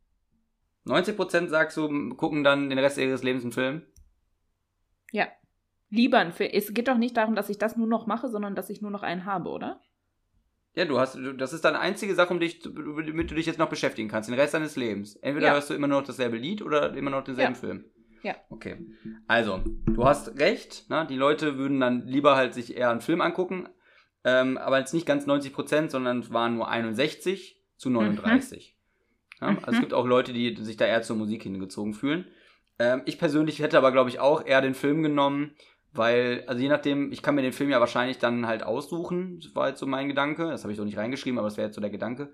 Speaker 2: 90 Prozent sagst du, gucken dann den Rest ihres Lebens einen Film?
Speaker 1: Ja lieber ein Film. Es geht doch nicht darum, dass ich das nur noch mache, sondern dass ich nur noch einen habe, oder?
Speaker 2: Ja, du hast, das ist deine einzige Sache, um dich, damit du dich jetzt noch beschäftigen kannst, den Rest deines Lebens. Entweder ja. hörst du immer noch dasselbe Lied oder immer noch denselben ja. Film.
Speaker 1: Ja.
Speaker 2: Okay. Also, du hast recht, ne? die Leute würden dann lieber halt sich eher einen Film angucken, ähm, aber jetzt nicht ganz 90 Prozent, sondern es waren nur 61 zu 39. Mhm. Ja? Also mhm. es gibt auch Leute, die sich da eher zur Musik hingezogen fühlen. Ähm, ich persönlich hätte aber, glaube ich, auch eher den Film genommen, weil, also je nachdem, ich kann mir den Film ja wahrscheinlich dann halt aussuchen, das war jetzt so mein Gedanke, das habe ich so nicht reingeschrieben, aber das wäre jetzt so der Gedanke.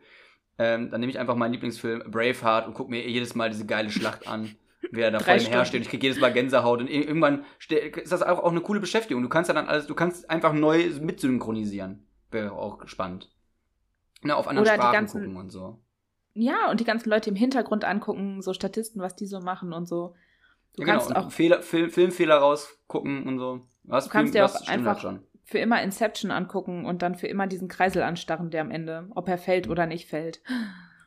Speaker 2: Ähm, dann nehme ich einfach meinen Lieblingsfilm Braveheart und gucke mir jedes Mal diese geile Schlacht an, wer da vor ihm hersteht. Ich kriege jedes Mal Gänsehaut und irgendwann ist das auch, auch eine coole Beschäftigung. Du kannst ja dann alles, du kannst einfach neu mitsynchronisieren. Wäre auch spannend. Na, auf anderen Oder Sprachen ganzen, gucken und so.
Speaker 1: Ja, und die ganzen Leute im Hintergrund angucken, so Statisten, was die so machen und so.
Speaker 2: Du genau, kannst auch Fehler, Film, Filmfehler rausgucken und so.
Speaker 1: Was, du kannst Film, dir auch einfach halt für immer Inception angucken und dann für immer diesen Kreisel anstarren, der am Ende, ob er fällt oder nicht fällt.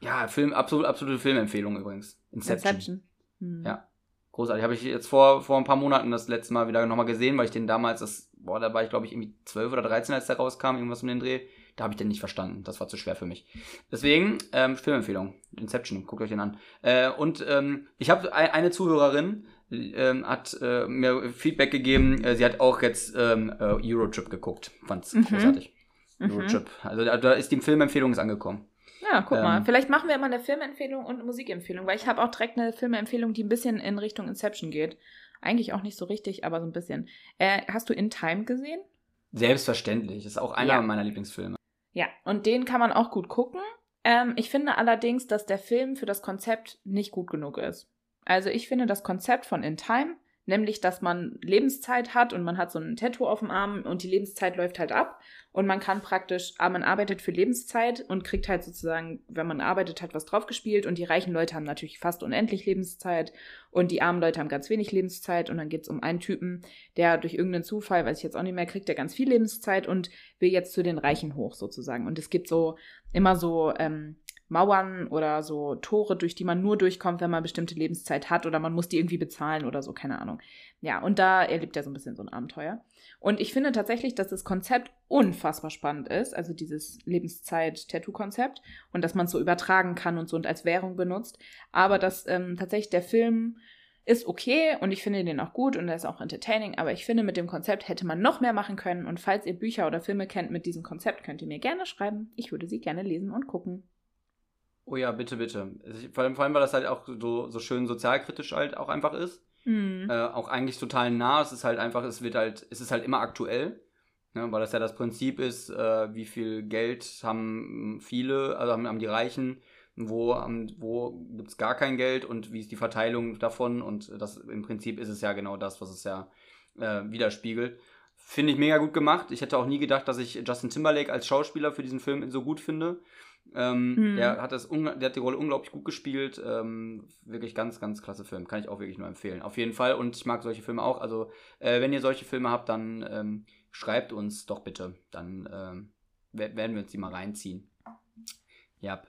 Speaker 2: Ja, Film, absolut, absolute Filmempfehlung übrigens.
Speaker 1: Inception. Inception.
Speaker 2: Hm. Ja. Großartig. Habe ich jetzt vor, vor ein paar Monaten das letzte Mal wieder nochmal gesehen, weil ich den damals, das, boah, da war ich glaube ich irgendwie 12 oder 13, als der rauskam, irgendwas um den Dreh. Da habe ich den nicht verstanden. Das war zu schwer für mich. Deswegen, ähm, Filmempfehlung. Inception, guckt euch den an. Äh, und ähm, ich habe eine Zuhörerin, ähm, hat äh, mir Feedback gegeben. Äh, sie hat auch jetzt ähm, äh, Eurotrip geguckt. Fand's mhm. großartig. Mhm. Eurotrip. Also da, ist die Filmempfehlung angekommen.
Speaker 1: Ja, guck ähm, mal. Vielleicht machen wir immer eine Filmempfehlung und eine Musikempfehlung, weil ich habe auch direkt eine Filmempfehlung, die ein bisschen in Richtung Inception geht. Eigentlich auch nicht so richtig, aber so ein bisschen. Äh, hast du In Time gesehen?
Speaker 2: Selbstverständlich. Ist auch einer
Speaker 1: Ja.
Speaker 2: meiner Lieblingsfilme.
Speaker 1: Ja, und den kann man auch gut gucken. Ähm, ich finde allerdings, dass der Film für das Konzept nicht gut genug ist. Also ich finde das Konzept von In Time, nämlich dass man Lebenszeit hat und man hat so ein Tattoo auf dem Arm und die Lebenszeit läuft halt ab und man kann praktisch, ah, man arbeitet für Lebenszeit und kriegt halt sozusagen, wenn man arbeitet, halt was draufgespielt und die reichen Leute haben natürlich fast unendlich Lebenszeit und die armen Leute haben ganz wenig Lebenszeit und dann geht es um einen Typen, der durch irgendeinen Zufall, weiß ich jetzt auch nicht mehr, kriegt der ganz viel Lebenszeit und will jetzt zu den Reichen hoch sozusagen. Und es gibt so immer so ähm, Mauern oder so Tore, durch die man nur durchkommt, wenn man bestimmte Lebenszeit hat oder man muss die irgendwie bezahlen oder so, keine Ahnung. Ja, und da erlebt er so ein bisschen so ein Abenteuer. Und ich finde tatsächlich, dass das Konzept unfassbar spannend ist, also dieses Lebenszeit-Tattoo-Konzept und dass man es so übertragen kann und so und als Währung benutzt. Aber dass ähm, tatsächlich der Film ist okay und ich finde den auch gut und er ist auch entertaining, aber ich finde, mit dem Konzept hätte man noch mehr machen können und falls ihr Bücher oder Filme kennt mit diesem Konzept, könnt ihr mir gerne schreiben. Ich würde sie gerne lesen und gucken.
Speaker 2: Oh ja, bitte, bitte. Also Vor allem, vor allem weil das halt auch so, so schön sozialkritisch halt auch einfach ist.
Speaker 1: Hm.
Speaker 2: Äh, auch eigentlich total nah. Es ist halt einfach, es wird halt, es ist halt immer aktuell. Ne, weil das ja das Prinzip ist, äh, wie viel Geld haben viele, also haben, haben die Reichen, wo, haben- wo gibt es gar kein Geld und wie ist die Verteilung davon und das im Prinzip ist es ja genau das, was es ja äh, widerspiegelt. Finde ich mega gut gemacht. Ich hätte auch nie gedacht, dass ich Justin Timberlake als Schauspieler für diesen Film so gut finde. Ähm,
Speaker 1: Mhm.
Speaker 2: der, hat das der hat die Rolle unglaublich gut gespielt. Ähm, wirklich ganz, ganz klasse Film. Kann ich auch wirklich nur empfehlen. Auf jeden Fall. Und ich mag solche Filme auch. Also, äh, wenn ihr solche Filme habt, dann ähm, schreibt uns doch bitte. Dann ähm, wer- werden wir uns die mal reinziehen. Ja.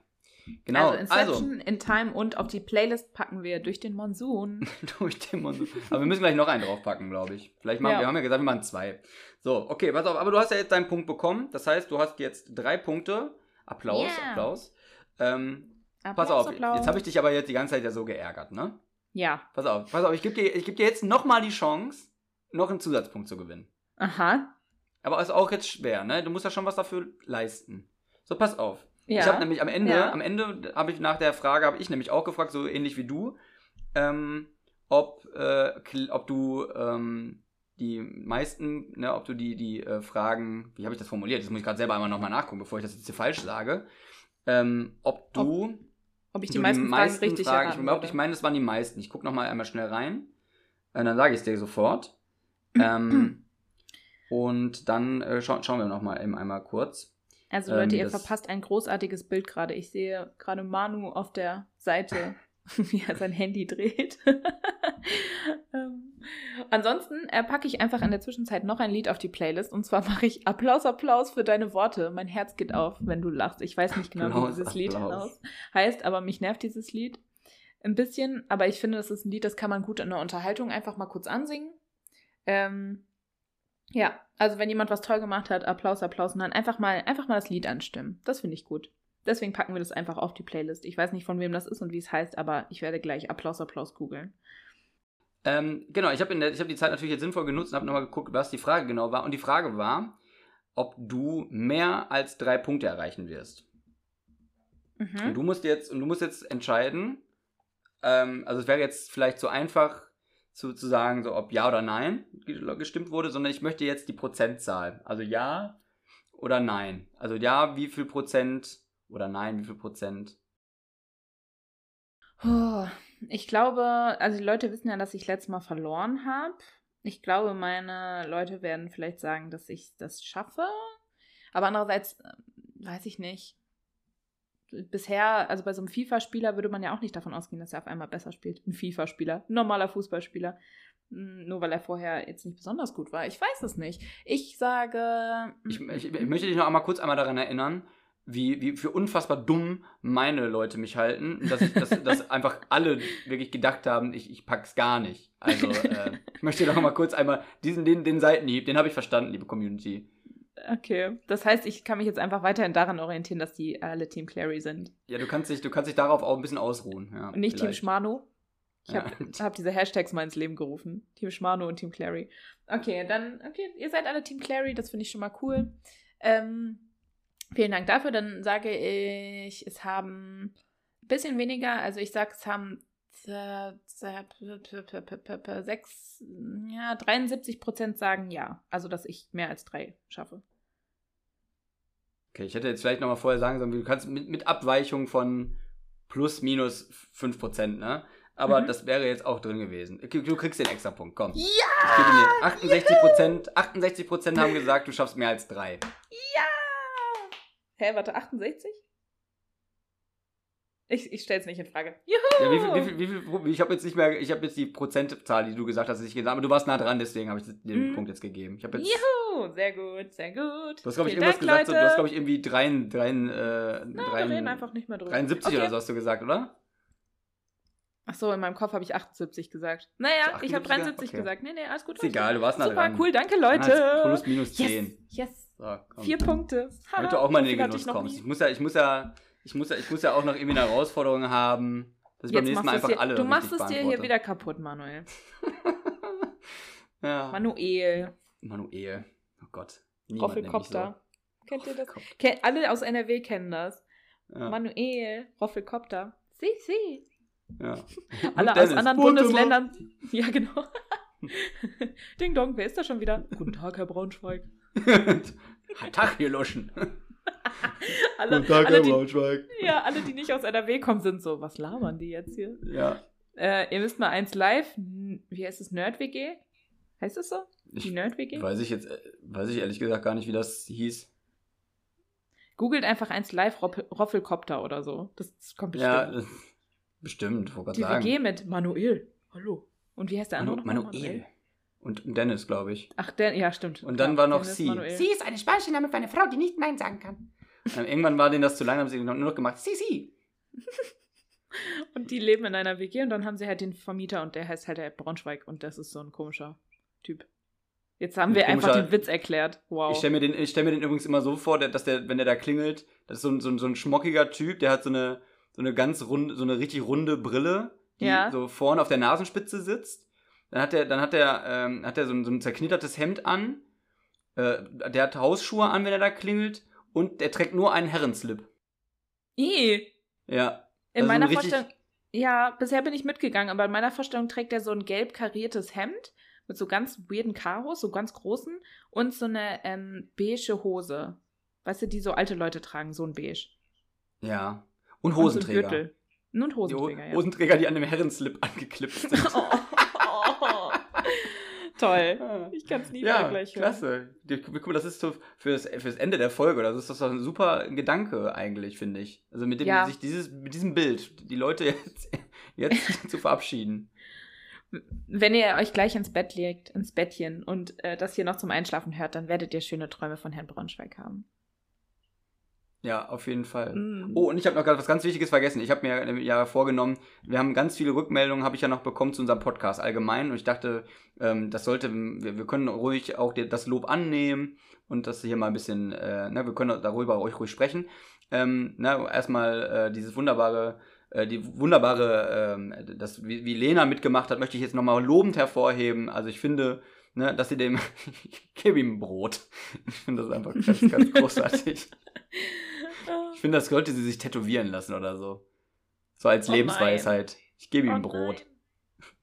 Speaker 2: Genau.
Speaker 1: also Inception, In Time und auf die Playlist packen wir durch den Monsun.
Speaker 2: durch den Mund. Aber wir müssen gleich noch einen draufpacken, glaube ich. Vielleicht machen
Speaker 1: Ja.
Speaker 2: wir haben ja gesagt, wir machen zwei. So, okay, pass auf. Aber du hast ja jetzt deinen Punkt bekommen. Das heißt, du hast jetzt drei Punkte. Applaus,
Speaker 1: Yeah.
Speaker 2: Applaus. Ähm,
Speaker 1: Applaus,
Speaker 2: pass auf,
Speaker 1: Applaus.
Speaker 2: jetzt habe ich dich aber jetzt die ganze Zeit ja so geärgert, ne?
Speaker 1: Ja.
Speaker 2: Pass auf, pass auf, ich gebe dir, ich geb dir jetzt nochmal die Chance, noch einen Zusatzpunkt zu gewinnen.
Speaker 1: Aha.
Speaker 2: Aber ist auch jetzt schwer, ne? Du musst ja schon was dafür leisten. So, pass auf.
Speaker 1: Ja.
Speaker 2: Ich habe nämlich am Ende,
Speaker 1: Ja.
Speaker 2: am Ende habe ich nach der Frage, habe ich nämlich auch gefragt, so ähnlich wie du, ähm, ob, äh, ob du ähm, die meisten, ne, ob du die, die äh, Fragen, wie habe ich das formuliert? Das muss ich gerade selber einmal nochmal nachgucken, bevor ich das jetzt hier falsch sage. Ähm, ob du
Speaker 1: Ob ich
Speaker 2: du
Speaker 1: die meisten, Fragen richtig
Speaker 2: Fragen, ich,
Speaker 1: erraten
Speaker 2: glaub,
Speaker 1: würde.
Speaker 2: ich meine, das waren die meisten. Ich gucke nochmal einmal schnell rein. Äh, dann sage ich es dir sofort. ähm, und dann äh, scha schauen wir nochmal eben einmal kurz.
Speaker 1: Also
Speaker 2: Ähm,
Speaker 1: Leute, ihr
Speaker 2: das-
Speaker 1: verpasst ein großartiges Bild gerade. Ich sehe gerade Manu auf der Seite, wie er sein Handy dreht. ähm, ansonsten äh, packe ich einfach in der Zwischenzeit noch ein Lied auf die Playlist. Und zwar mache ich Applaus, Applaus für deine Worte. Mein Herz geht auf, wenn du lachst. Ich weiß nicht genau,
Speaker 2: Applaus,
Speaker 1: wie dieses Lied
Speaker 2: Applaus.
Speaker 1: aus heißt, aber mich nervt dieses Lied ein bisschen. Aber ich finde, das ist ein Lied, das kann man gut in der Unterhaltung einfach mal kurz ansingen. Ähm, ja, also wenn jemand was toll gemacht hat, Applaus, Applaus und dann einfach mal, einfach mal das Lied anstimmen. Das finde ich gut. Deswegen packen wir das einfach auf die Playlist. Ich weiß nicht, von wem das ist und wie es heißt, aber ich werde gleich Applaus, Applaus googeln.
Speaker 2: Ähm, genau, ich habe hab die Zeit natürlich jetzt sinnvoll genutzt und habe nochmal geguckt, was die Frage genau war. Und die Frage war, ob du mehr als drei Punkte erreichen wirst. Und
Speaker 1: Mhm.
Speaker 2: du musst jetzt, und du musst jetzt entscheiden, ähm, also es wäre jetzt vielleicht so einfach zu, zu sagen, so ob ja oder nein ge- gestimmt wurde, sondern ich möchte jetzt die Prozentzahl. Also ja oder nein. Also ja, wie viel Prozent oder nein, wie viel Prozent.
Speaker 1: Oh, ich glaube, also die Leute wissen ja, dass ich letztes Mal verloren habe. Ich glaube, meine Leute werden vielleicht sagen, dass ich das schaffe. Aber andererseits, äh, weiß ich nicht. Bisher, also bei so einem FIFA-Spieler würde man ja auch nicht davon ausgehen, dass er auf einmal besser spielt. Ein FIFA-Spieler, ein normaler Fußballspieler. Hm, Nur weil er vorher jetzt nicht besonders gut war. Ich weiß es nicht. Ich sage.
Speaker 2: Ich, ich, ich möchte dich noch einmal kurz einmal daran erinnern, wie, wie für unfassbar dumm meine Leute mich halten. Dass, ich, dass, dass einfach alle wirklich gedacht haben, ich, ich pack's gar nicht. Also, äh, ich möchte noch mal kurz einmal diesen, den, den Seitenhieb, den habe ich verstanden, liebe Community.
Speaker 1: Okay. Das heißt, ich kann mich jetzt einfach weiterhin daran orientieren, dass die alle Team Clary sind.
Speaker 2: Ja, du kannst dich, du kannst dich darauf auch ein bisschen ausruhen. Ja,
Speaker 1: Und nicht Team
Speaker 2: vielleicht.
Speaker 1: Schmano. Ich habe
Speaker 2: Ja.
Speaker 1: hab diese Hashtags mal ins Leben gerufen. Team Schmano und Team Clary. Okay, dann, okay, ihr seid alle Team Clary, das finde ich schon mal cool. Ähm, vielen Dank dafür. Dann sage ich, es haben ein bisschen weniger, also ich sage, es haben sechs, ja, 73 Prozent sagen ja. Also, dass ich mehr als drei schaffe.
Speaker 2: Okay, ich hätte jetzt vielleicht nochmal vorher sagen sollen, du kannst mit, mit Abweichung von plus minus 5 Prozent, ne? Aber mhm. das wäre jetzt auch drin gewesen. Du kriegst den extra Punkt, komm.
Speaker 1: Ja!
Speaker 2: 68 Prozent, 68 Prozent haben gesagt, du schaffst mehr als drei.
Speaker 1: Ja! Hä, warte, 68? Ich, ich stelle es nicht in Frage.
Speaker 2: Juhu! Ja, wie viel, wie viel, wie viel, ich habe jetzt nicht mehr, ich habe jetzt die Prozentzahl, die du gesagt hast, nicht gesagt, aber du warst nah dran, deswegen habe ich den mm. Punkt jetzt gegeben. Ich jetzt,
Speaker 1: Juhu! Sehr gut, sehr gut.
Speaker 2: Du hast, glaube ich, irgendwas Dank, gesagt, Leute. du hast, glaube ich, irgendwie 3, 3, äh,
Speaker 1: Na, 3, wir reden einfach nicht mehr drüber.
Speaker 2: 73 okay. oder so hast du gesagt, oder?
Speaker 1: Ach so, in meinem Kopf habe ich 78 gesagt. Naja, ich habe 73 okay. gesagt. Nee, nee, alles gut.
Speaker 2: Ist egal, du warst nah
Speaker 1: Super,
Speaker 2: dran.
Speaker 1: cool, danke, Leute.
Speaker 2: Plus, minus 10.
Speaker 1: Yes, yes. So, Vier Punkte.
Speaker 2: Damit du auch mal in den Genuss kommst. Ich muss ja, ich muss ja ich muss, ja, ich muss ja auch noch irgendwie eine Herausforderung haben, dass ich Jetzt beim nächsten Mal einfach
Speaker 1: hier,
Speaker 2: alle
Speaker 1: Du machst es dir hier wieder kaputt, Manuel.
Speaker 2: ja.
Speaker 1: Manuel.
Speaker 2: Manuel. Oh Gott.
Speaker 1: Roffelkopter. So. Kennt ihr das? Ken alle aus NRW kennen das. Ja. Manuel. Roffelkopter. Si, si.
Speaker 2: Ja.
Speaker 1: alle aus anderen Bundesländern. Ja, genau. Ding Dong, wer ist da schon wieder? Guten Tag, Herr Braunschweig.
Speaker 2: Tag, hier Loschen
Speaker 1: alle, Guten Tag, alle, die, Braunschweig. Ja, alle, die nicht aus NRW kommen, sind so, was labern die jetzt hier?
Speaker 2: Ja.
Speaker 1: Äh, ihr müsst mal eins live, wie heißt es, Nerd-WG? Heißt es so? Die Nerd-WG?
Speaker 2: Weiß ich jetzt, äh, weiß ich ehrlich gesagt gar nicht, wie das hieß.
Speaker 1: Googelt einfach eins live Roffelkopter oder so. Das, kommt bestimmt. Ja, das,
Speaker 2: bestimmt,
Speaker 1: wo Die sagen. WG mit Manuel. Hallo. Und wie heißt der andere
Speaker 2: Manu, noch? Manuel. Manuel. Und Dennis, glaube ich.
Speaker 1: Ach, Den, ja, stimmt.
Speaker 2: Und dann war noch Dennis, sie.
Speaker 1: Manuel. Sie ist eine spanische Name für eine Frau, die nicht Nein sagen kann.
Speaker 2: Irgendwann war denen das zu lang, haben sie nur noch gemacht, sie, sie.
Speaker 1: und die leben in einer WG und dann haben sie halt den Vermieter und der heißt halt der Braunschweig und das ist so ein komischer Typ. Jetzt haben wir einfach den Witz erklärt. Wow.
Speaker 2: Ich stelle mir, stell mir den übrigens immer so vor, dass der, wenn der da klingelt, das ist so ein, so ein, so ein schmockiger Typ, der hat so eine, so eine ganz runde, so eine richtig runde Brille, die ja. so vorne auf der Nasenspitze sitzt. Dann hat der, dann hat der, ähm, hat der so ein, so ein zerknittertes Hemd an. Äh, der hat Hausschuhe an, wenn er da klingelt und er trägt nur einen Herrenslip.
Speaker 1: I.
Speaker 2: Ja.
Speaker 1: In also meiner Vorstellung. Ja, bisher bin ich mitgegangen, aber in meiner Vorstellung trägt er so ein gelb kariertes Hemd mit so ganz weirden Karos, so ganz großen und so eine ähm, beige Hose. Weißt du, die so alte Leute tragen, so ein beige.
Speaker 2: Ja. Und Hosenträger. Und, so
Speaker 1: und Hosenträger,
Speaker 2: die ja. Hosenträger, die an dem Herrenslip angeklipst sind. oh.
Speaker 1: Toll. Ich kann es nie ja, gleich
Speaker 2: hören. Klasse. Guck mal, das ist so fürs, fürs Ende der Folge. Das ist doch ein super Gedanke eigentlich, finde ich. Also mit dem ja. sich dieses, mit diesem Bild die Leute jetzt, jetzt zu verabschieden.
Speaker 1: Wenn ihr euch gleich ins Bett legt, ins Bettchen und äh, das hier noch zum Einschlafen hört, dann werdet ihr schöne Träume von Herrn Braunschweig haben.
Speaker 2: Ja, auf jeden Fall. Mm. Oh, und ich habe noch gerade was ganz Wichtiges vergessen. Ich habe mir ja vorgenommen, wir haben ganz viele Rückmeldungen, habe ich ja noch bekommen zu unserem Podcast allgemein. Und ich dachte, ähm, das sollte, wir, wir können ruhig auch das Lob annehmen und das hier mal ein bisschen, äh, ne, wir können darüber euch ruhig sprechen. Ähm, ne, erstmal äh, dieses wunderbare, äh, die wunderbare, äh, das, wie, wie Lena mitgemacht hat, möchte ich jetzt nochmal lobend hervorheben. Also ich finde, ne, dass sie dem, ich gebe ihm Brot. Ich finde das einfach ganz, ganz großartig. Ich finde, das sollte sie sich tätowieren lassen oder so. So als oh Lebensweisheit. Ich gebe ihm oh Brot. Nein.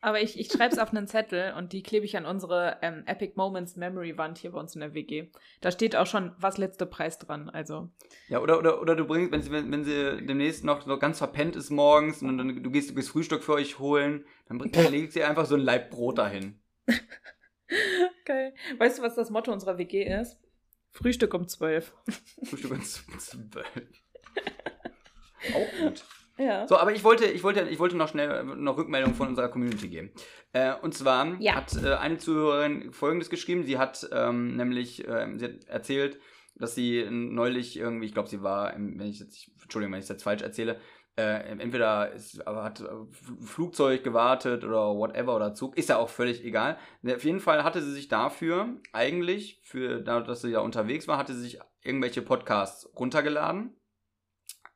Speaker 1: Aber ich, ich schreibe es auf einen Zettel und die klebe ich an unsere ähm, Epic Moments Memory Wand hier bei uns in der WG. Da steht auch schon was letzte Preis dran. Also.
Speaker 2: Ja, oder, oder, oder du bringst, wenn sie, wenn, wenn sie demnächst noch so ganz verpennt ist morgens und dann du gehst, du gehst Frühstück für euch holen, dann, dann legt sie einfach so ein Leib Brot dahin.
Speaker 1: Geil. Weißt du, was das Motto unserer WG ist? Frühstück um zwölf.
Speaker 2: Frühstück um zwölf. Auch gut.
Speaker 1: Ja.
Speaker 2: So, aber ich wollte, ich wollte, ich wollte noch schnell noch Rückmeldung von unserer Community geben. Äh, und zwar ja. hat äh, eine Zuhörerin Folgendes geschrieben. Sie hat ähm, nämlich, äh, sie hat erzählt, dass sie neulich irgendwie, ich glaube, sie war, wenn ich jetzt, Entschuldigung, wenn ich es jetzt falsch erzähle, äh, entweder ist, aber hat Flugzeug gewartet oder whatever oder Zug, ist ja auch völlig egal. Auf jeden Fall hatte sie sich dafür eigentlich, für dadurch, dass sie ja unterwegs war, hatte sie sich irgendwelche Podcasts runtergeladen.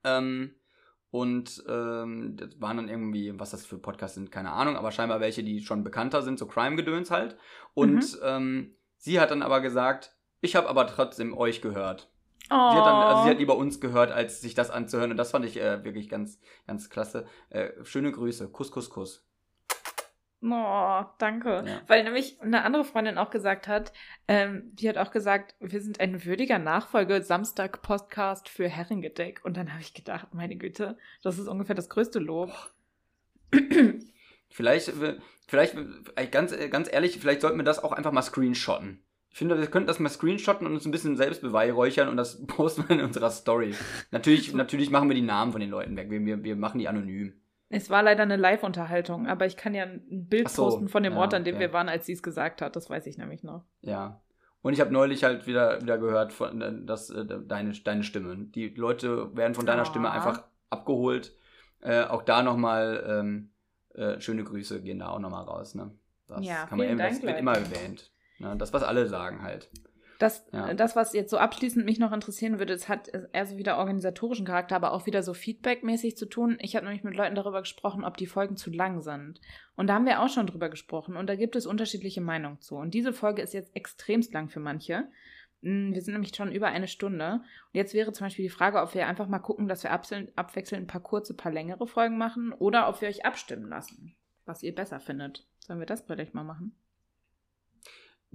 Speaker 2: Ähm, und ähm, das waren dann irgendwie, was das für Podcasts sind, keine Ahnung, aber scheinbar welche, die schon bekannter sind, so Crime-Gedöns halt. Und mhm. ähm, sie hat dann aber gesagt, ich habe aber trotzdem euch gehört.
Speaker 1: Oh.
Speaker 2: Sie hat, dann, also sie hat lieber uns gehört, als sich das anzuhören. Und das fand ich äh, wirklich ganz, ganz klasse. Äh, schöne Grüße. Kuss, Kuss, Kuss.
Speaker 1: Oh, danke.
Speaker 2: Ja.
Speaker 1: Weil nämlich eine andere Freundin auch gesagt hat, ähm, die hat auch gesagt, wir sind ein würdiger Nachfolge Samstag-Podcast für Herrengedeck. Und dann habe ich gedacht, meine Güte, das ist ungefähr das größte Lob.
Speaker 2: Vielleicht, äh, vielleicht, äh, ganz, äh, ganz ehrlich, vielleicht sollten wir das auch einfach mal screenshotten. Ich finde, wir könnten das mal screenshotten und uns ein bisschen selbst beweihräuchern und das posten wir in unserer Story. Natürlich, natürlich machen wir die Namen von den Leuten weg. Wir, wir, wir machen die anonym.
Speaker 1: Es war leider eine Live-Unterhaltung, aber ich kann ja ein Bild
Speaker 2: so,
Speaker 1: posten von dem
Speaker 2: ja,
Speaker 1: Ort, an dem
Speaker 2: okay.
Speaker 1: wir waren, als sie es gesagt hat. Das weiß ich nämlich noch.
Speaker 2: Ja. Und ich habe neulich halt wieder, wieder gehört, von, äh, dass, äh, deine, deine Stimme. Die Leute werden von deiner
Speaker 1: Ah.
Speaker 2: Stimme einfach abgeholt. Äh, auch da nochmal ähm, äh, schöne Grüße gehen da auch nochmal raus. Ne? Das,
Speaker 1: Ja,
Speaker 2: kann man, das wird immer erwähnt. Ne? Das, was alle sagen halt.
Speaker 1: Das,
Speaker 2: Ja.
Speaker 1: das, was jetzt so abschließend mich noch interessieren würde, es hat eher so wieder organisatorischen Charakter, aber auch wieder so feedbackmäßig zu tun. Ich habe nämlich mit Leuten darüber gesprochen, ob die Folgen zu lang sind. Und da haben wir auch schon drüber gesprochen und da gibt es unterschiedliche Meinungen zu. Und diese Folge ist jetzt extremst lang für manche. Mm, Wir sind nämlich schon über eine Stunde. Und jetzt wäre zum Beispiel die Frage, ob wir einfach mal gucken, dass wir abwechselnd ein paar kurze, paar längere Folgen machen oder ob wir euch abstimmen lassen, was ihr besser findet. Sollen wir das vielleicht mal machen?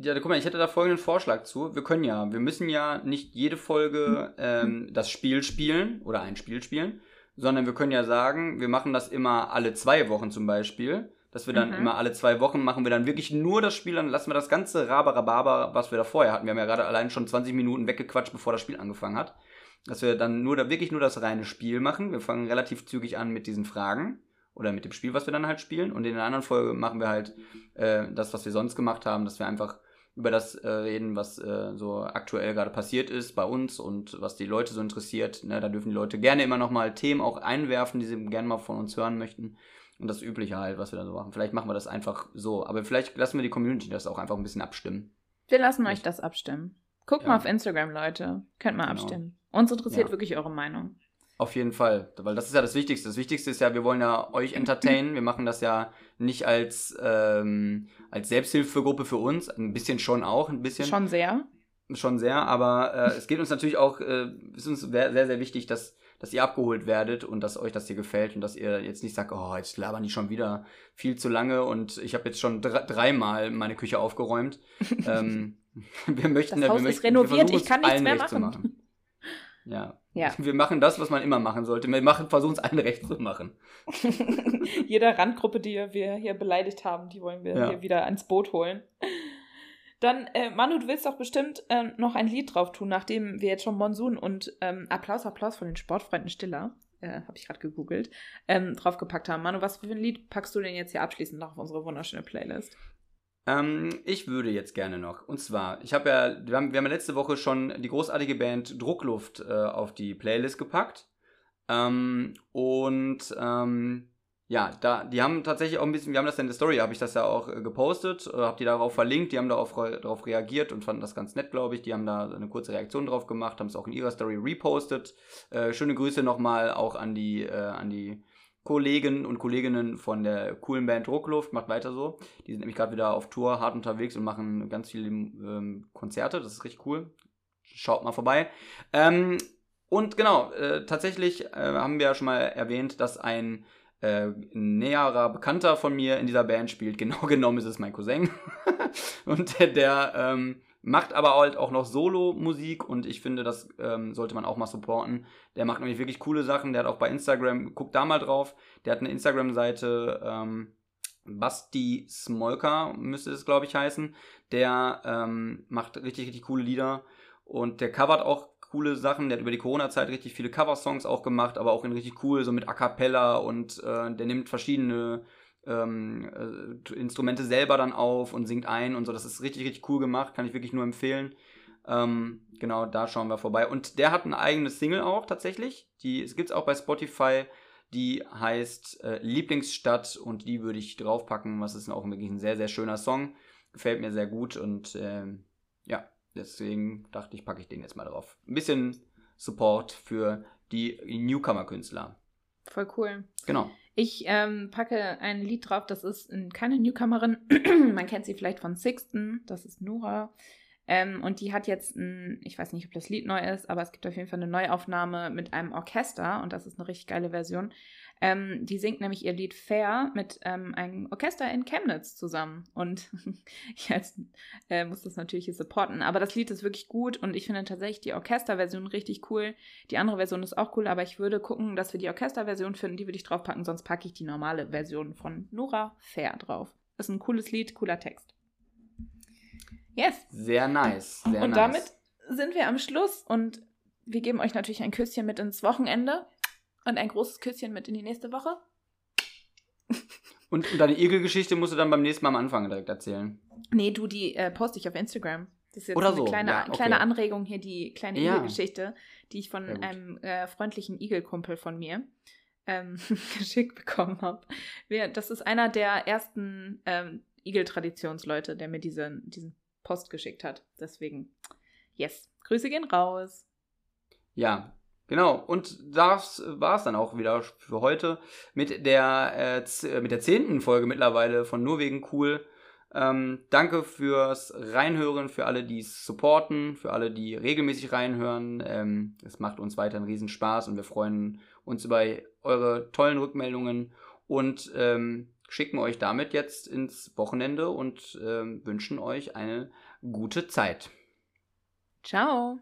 Speaker 2: Ja, guck mal, ich hätte da folgenden Vorschlag zu. Wir können ja, wir müssen ja nicht jede Folge ähm, das Spiel spielen oder ein Spiel spielen, sondern wir können ja sagen, wir machen das immer alle zwei Wochen zum Beispiel. Dass wir dann
Speaker 1: Mhm.
Speaker 2: immer alle zwei Wochen machen wir dann wirklich nur das Spiel, dann lassen wir das ganze Rabarababa, was wir da vorher hatten. Wir haben ja gerade allein schon 20 Minuten weggequatscht, bevor das Spiel angefangen hat. Dass wir dann nur da wirklich nur das reine Spiel machen. Wir fangen relativ zügig an mit diesen Fragen oder mit dem Spiel, was wir dann halt spielen. Und in der anderen Folge machen wir halt äh, das, was wir sonst gemacht haben, dass wir einfach über das äh, reden, was äh, so aktuell gerade passiert ist bei uns und was die Leute so interessiert. Ne? Da dürfen die Leute gerne immer noch mal Themen auch einwerfen, die sie gerne mal von uns hören möchten. Und das Übliche halt, was wir da so machen. Vielleicht machen wir das einfach so. Aber vielleicht lassen wir die Community das auch einfach ein bisschen abstimmen.
Speaker 1: Wir lassen euch
Speaker 2: Nicht.
Speaker 1: das abstimmen. Guckt
Speaker 2: Ja.
Speaker 1: mal auf Instagram, Leute. Könnt mal
Speaker 2: Genau.
Speaker 1: abstimmen. Uns interessiert
Speaker 2: Ja.
Speaker 1: wirklich eure Meinung.
Speaker 2: Auf jeden Fall, weil das ist ja das Wichtigste. Das Wichtigste ist ja, wir wollen ja euch entertainen. Wir machen das ja nicht als, ähm, als Selbsthilfegruppe für uns. Ein bisschen schon auch, ein bisschen.
Speaker 1: Schon sehr.
Speaker 2: schon sehr, aber äh, es geht uns natürlich auch, äh, ist uns sehr, sehr, wichtig, dass, dass ihr abgeholt werdet und dass euch das hier gefällt und dass ihr jetzt nicht sagt, oh, jetzt labern die schon wieder viel zu lange und ich habe jetzt schon dr dreimal meine Küche aufgeräumt. ähm, wir möchten,
Speaker 1: Das Haus
Speaker 2: wir
Speaker 1: ist
Speaker 2: möchten,
Speaker 1: renoviert,
Speaker 2: wir versuchen
Speaker 1: ich kann nichts mehr
Speaker 2: zu
Speaker 1: machen.
Speaker 2: Ja.
Speaker 1: Ja.
Speaker 2: Wir machen das, was man immer machen sollte. Wir machen, versuchen es allen recht zu machen.
Speaker 1: Jeder Randgruppe, die wir hier beleidigt haben, die wollen wir
Speaker 2: Ja.
Speaker 1: hier wieder ans Boot holen. Dann, äh, Manu, du willst doch bestimmt ähm, noch ein Lied drauf tun, nachdem wir jetzt schon Monsun und ähm, Applaus, Applaus von den Sportfreunden Stiller, äh, habe ich gerade gegoogelt, ähm, draufgepackt haben. Manu, was für ein Lied packst du denn jetzt hier abschließend noch auf unsere wunderschöne Playlist?
Speaker 2: Ähm, ich würde jetzt gerne noch. Und zwar, ich habe ja, wir haben, wir haben ja letzte Woche schon die großartige Band Druckluft äh, auf die Playlist gepackt. Ähm, und ähm, ja, da, die haben tatsächlich auch ein bisschen, wir haben das in der Story, habe ich das ja auch äh, gepostet, äh, habe die darauf verlinkt, die haben darauf, re- darauf reagiert und fanden das ganz nett, glaube ich. Die haben da eine kurze Reaktion drauf gemacht, haben es auch in ihrer Story repostet. Äh, schöne Grüße nochmal auch an die, äh, an die Kollegen und Kolleginnen von der coolen Band Druckluft. Macht weiter so. Die sind nämlich gerade wieder auf Tour, hart unterwegs und machen ganz viele ähm, Konzerte. Das ist richtig cool. Schaut mal vorbei. Ähm, und genau, äh, tatsächlich äh, haben wir ja schon mal erwähnt, dass ein äh, näherer Bekannter von mir in dieser Band spielt. Genau genommen ist es mein Cousin. und der, der ähm, macht aber halt auch noch Solo-Musik und ich finde, das ähm, sollte man auch mal supporten. Der macht nämlich wirklich coole Sachen. Der hat auch bei Instagram, guckt da mal drauf. Der hat eine Instagram-Seite, ähm, Basti Smolka müsste es, glaube ich, heißen. Der ähm, macht richtig, richtig coole Lieder und der covert auch coole Sachen. Der hat über die Corona-Zeit richtig viele Cover-Songs auch gemacht, aber auch in richtig cool, so mit A Cappella und äh, der nimmt verschiedene ähm, äh, Instrumente selber dann auf und singt ein und so. Das ist richtig, richtig cool gemacht, kann ich wirklich nur empfehlen. Ähm, genau, da schauen wir vorbei. Und der hat eine eigene Single auch tatsächlich. Die gibt es auch bei Spotify. Die heißt äh, Lieblingsstadt und die würde ich draufpacken. Was ist auch wirklich ein sehr, sehr schöner Song. Gefällt mir sehr gut und ähm, ja, deswegen dachte ich, packe ich den jetzt mal drauf. Ein bisschen Support für die Newcomer-Künstler.
Speaker 1: Voll cool.
Speaker 2: Genau.
Speaker 1: Ich ähm, packe ein Lied drauf, das ist keine Newcomerin. Man kennt sie vielleicht von Sixten, das ist Nora. Ähm, und die hat jetzt ein, ich weiß nicht, ob das Lied neu ist, aber es gibt auf jeden Fall eine Neuaufnahme mit einem Orchester und das ist eine richtig geile Version. Ähm, die singt nämlich ihr Lied Fair mit ähm, einem Orchester in Chemnitz zusammen. Und ich jetzt, äh, muss das natürlich hier supporten. Aber das Lied ist wirklich gut und ich finde tatsächlich die Orchesterversion richtig cool. Die andere Version ist auch cool, aber ich würde gucken, dass wir die Orchesterversion finden. Die würde ich draufpacken, sonst packe ich die normale Version von Nora Fair drauf. Ist ein cooles Lied, cooler Text. Yes.
Speaker 2: Sehr nice. Sehr
Speaker 1: und
Speaker 2: nice.
Speaker 1: damit sind wir am Schluss und wir geben euch natürlich ein Küsschen mit ins Wochenende. Und ein großes Küsschen mit in die nächste Woche.
Speaker 2: Und, und deine Igelgeschichte musst du dann beim nächsten Mal am Anfang direkt erzählen.
Speaker 1: Nee, du, die äh, poste ich auf Instagram. Das ist jetzt
Speaker 2: Oder
Speaker 1: eine
Speaker 2: so,
Speaker 1: kleine,
Speaker 2: ja, okay.
Speaker 1: kleine Anregung hier, die kleine
Speaker 2: Ja.
Speaker 1: Igelgeschichte, die ich von einem äh, freundlichen Igelkumpel von mir ähm, geschickt bekommen habe. Das ist einer der ersten ähm, Igel-Traditionsleute, der mir diese, diesen Post geschickt hat. Deswegen, yes. Grüße gehen raus.
Speaker 2: Ja, genau. Und das war es dann auch wieder für heute mit der, äh, mit der zehnten Folge mittlerweile von Nur wegen cool. Ähm, danke fürs Reinhören, für alle, die es supporten, für alle, die regelmäßig reinhören. Ähm, es macht uns weiterhin riesen Spaß und wir freuen uns über eure tollen Rückmeldungen und ähm, schicken euch damit jetzt ins Wochenende und ähm, wünschen euch eine gute Zeit.
Speaker 1: Ciao.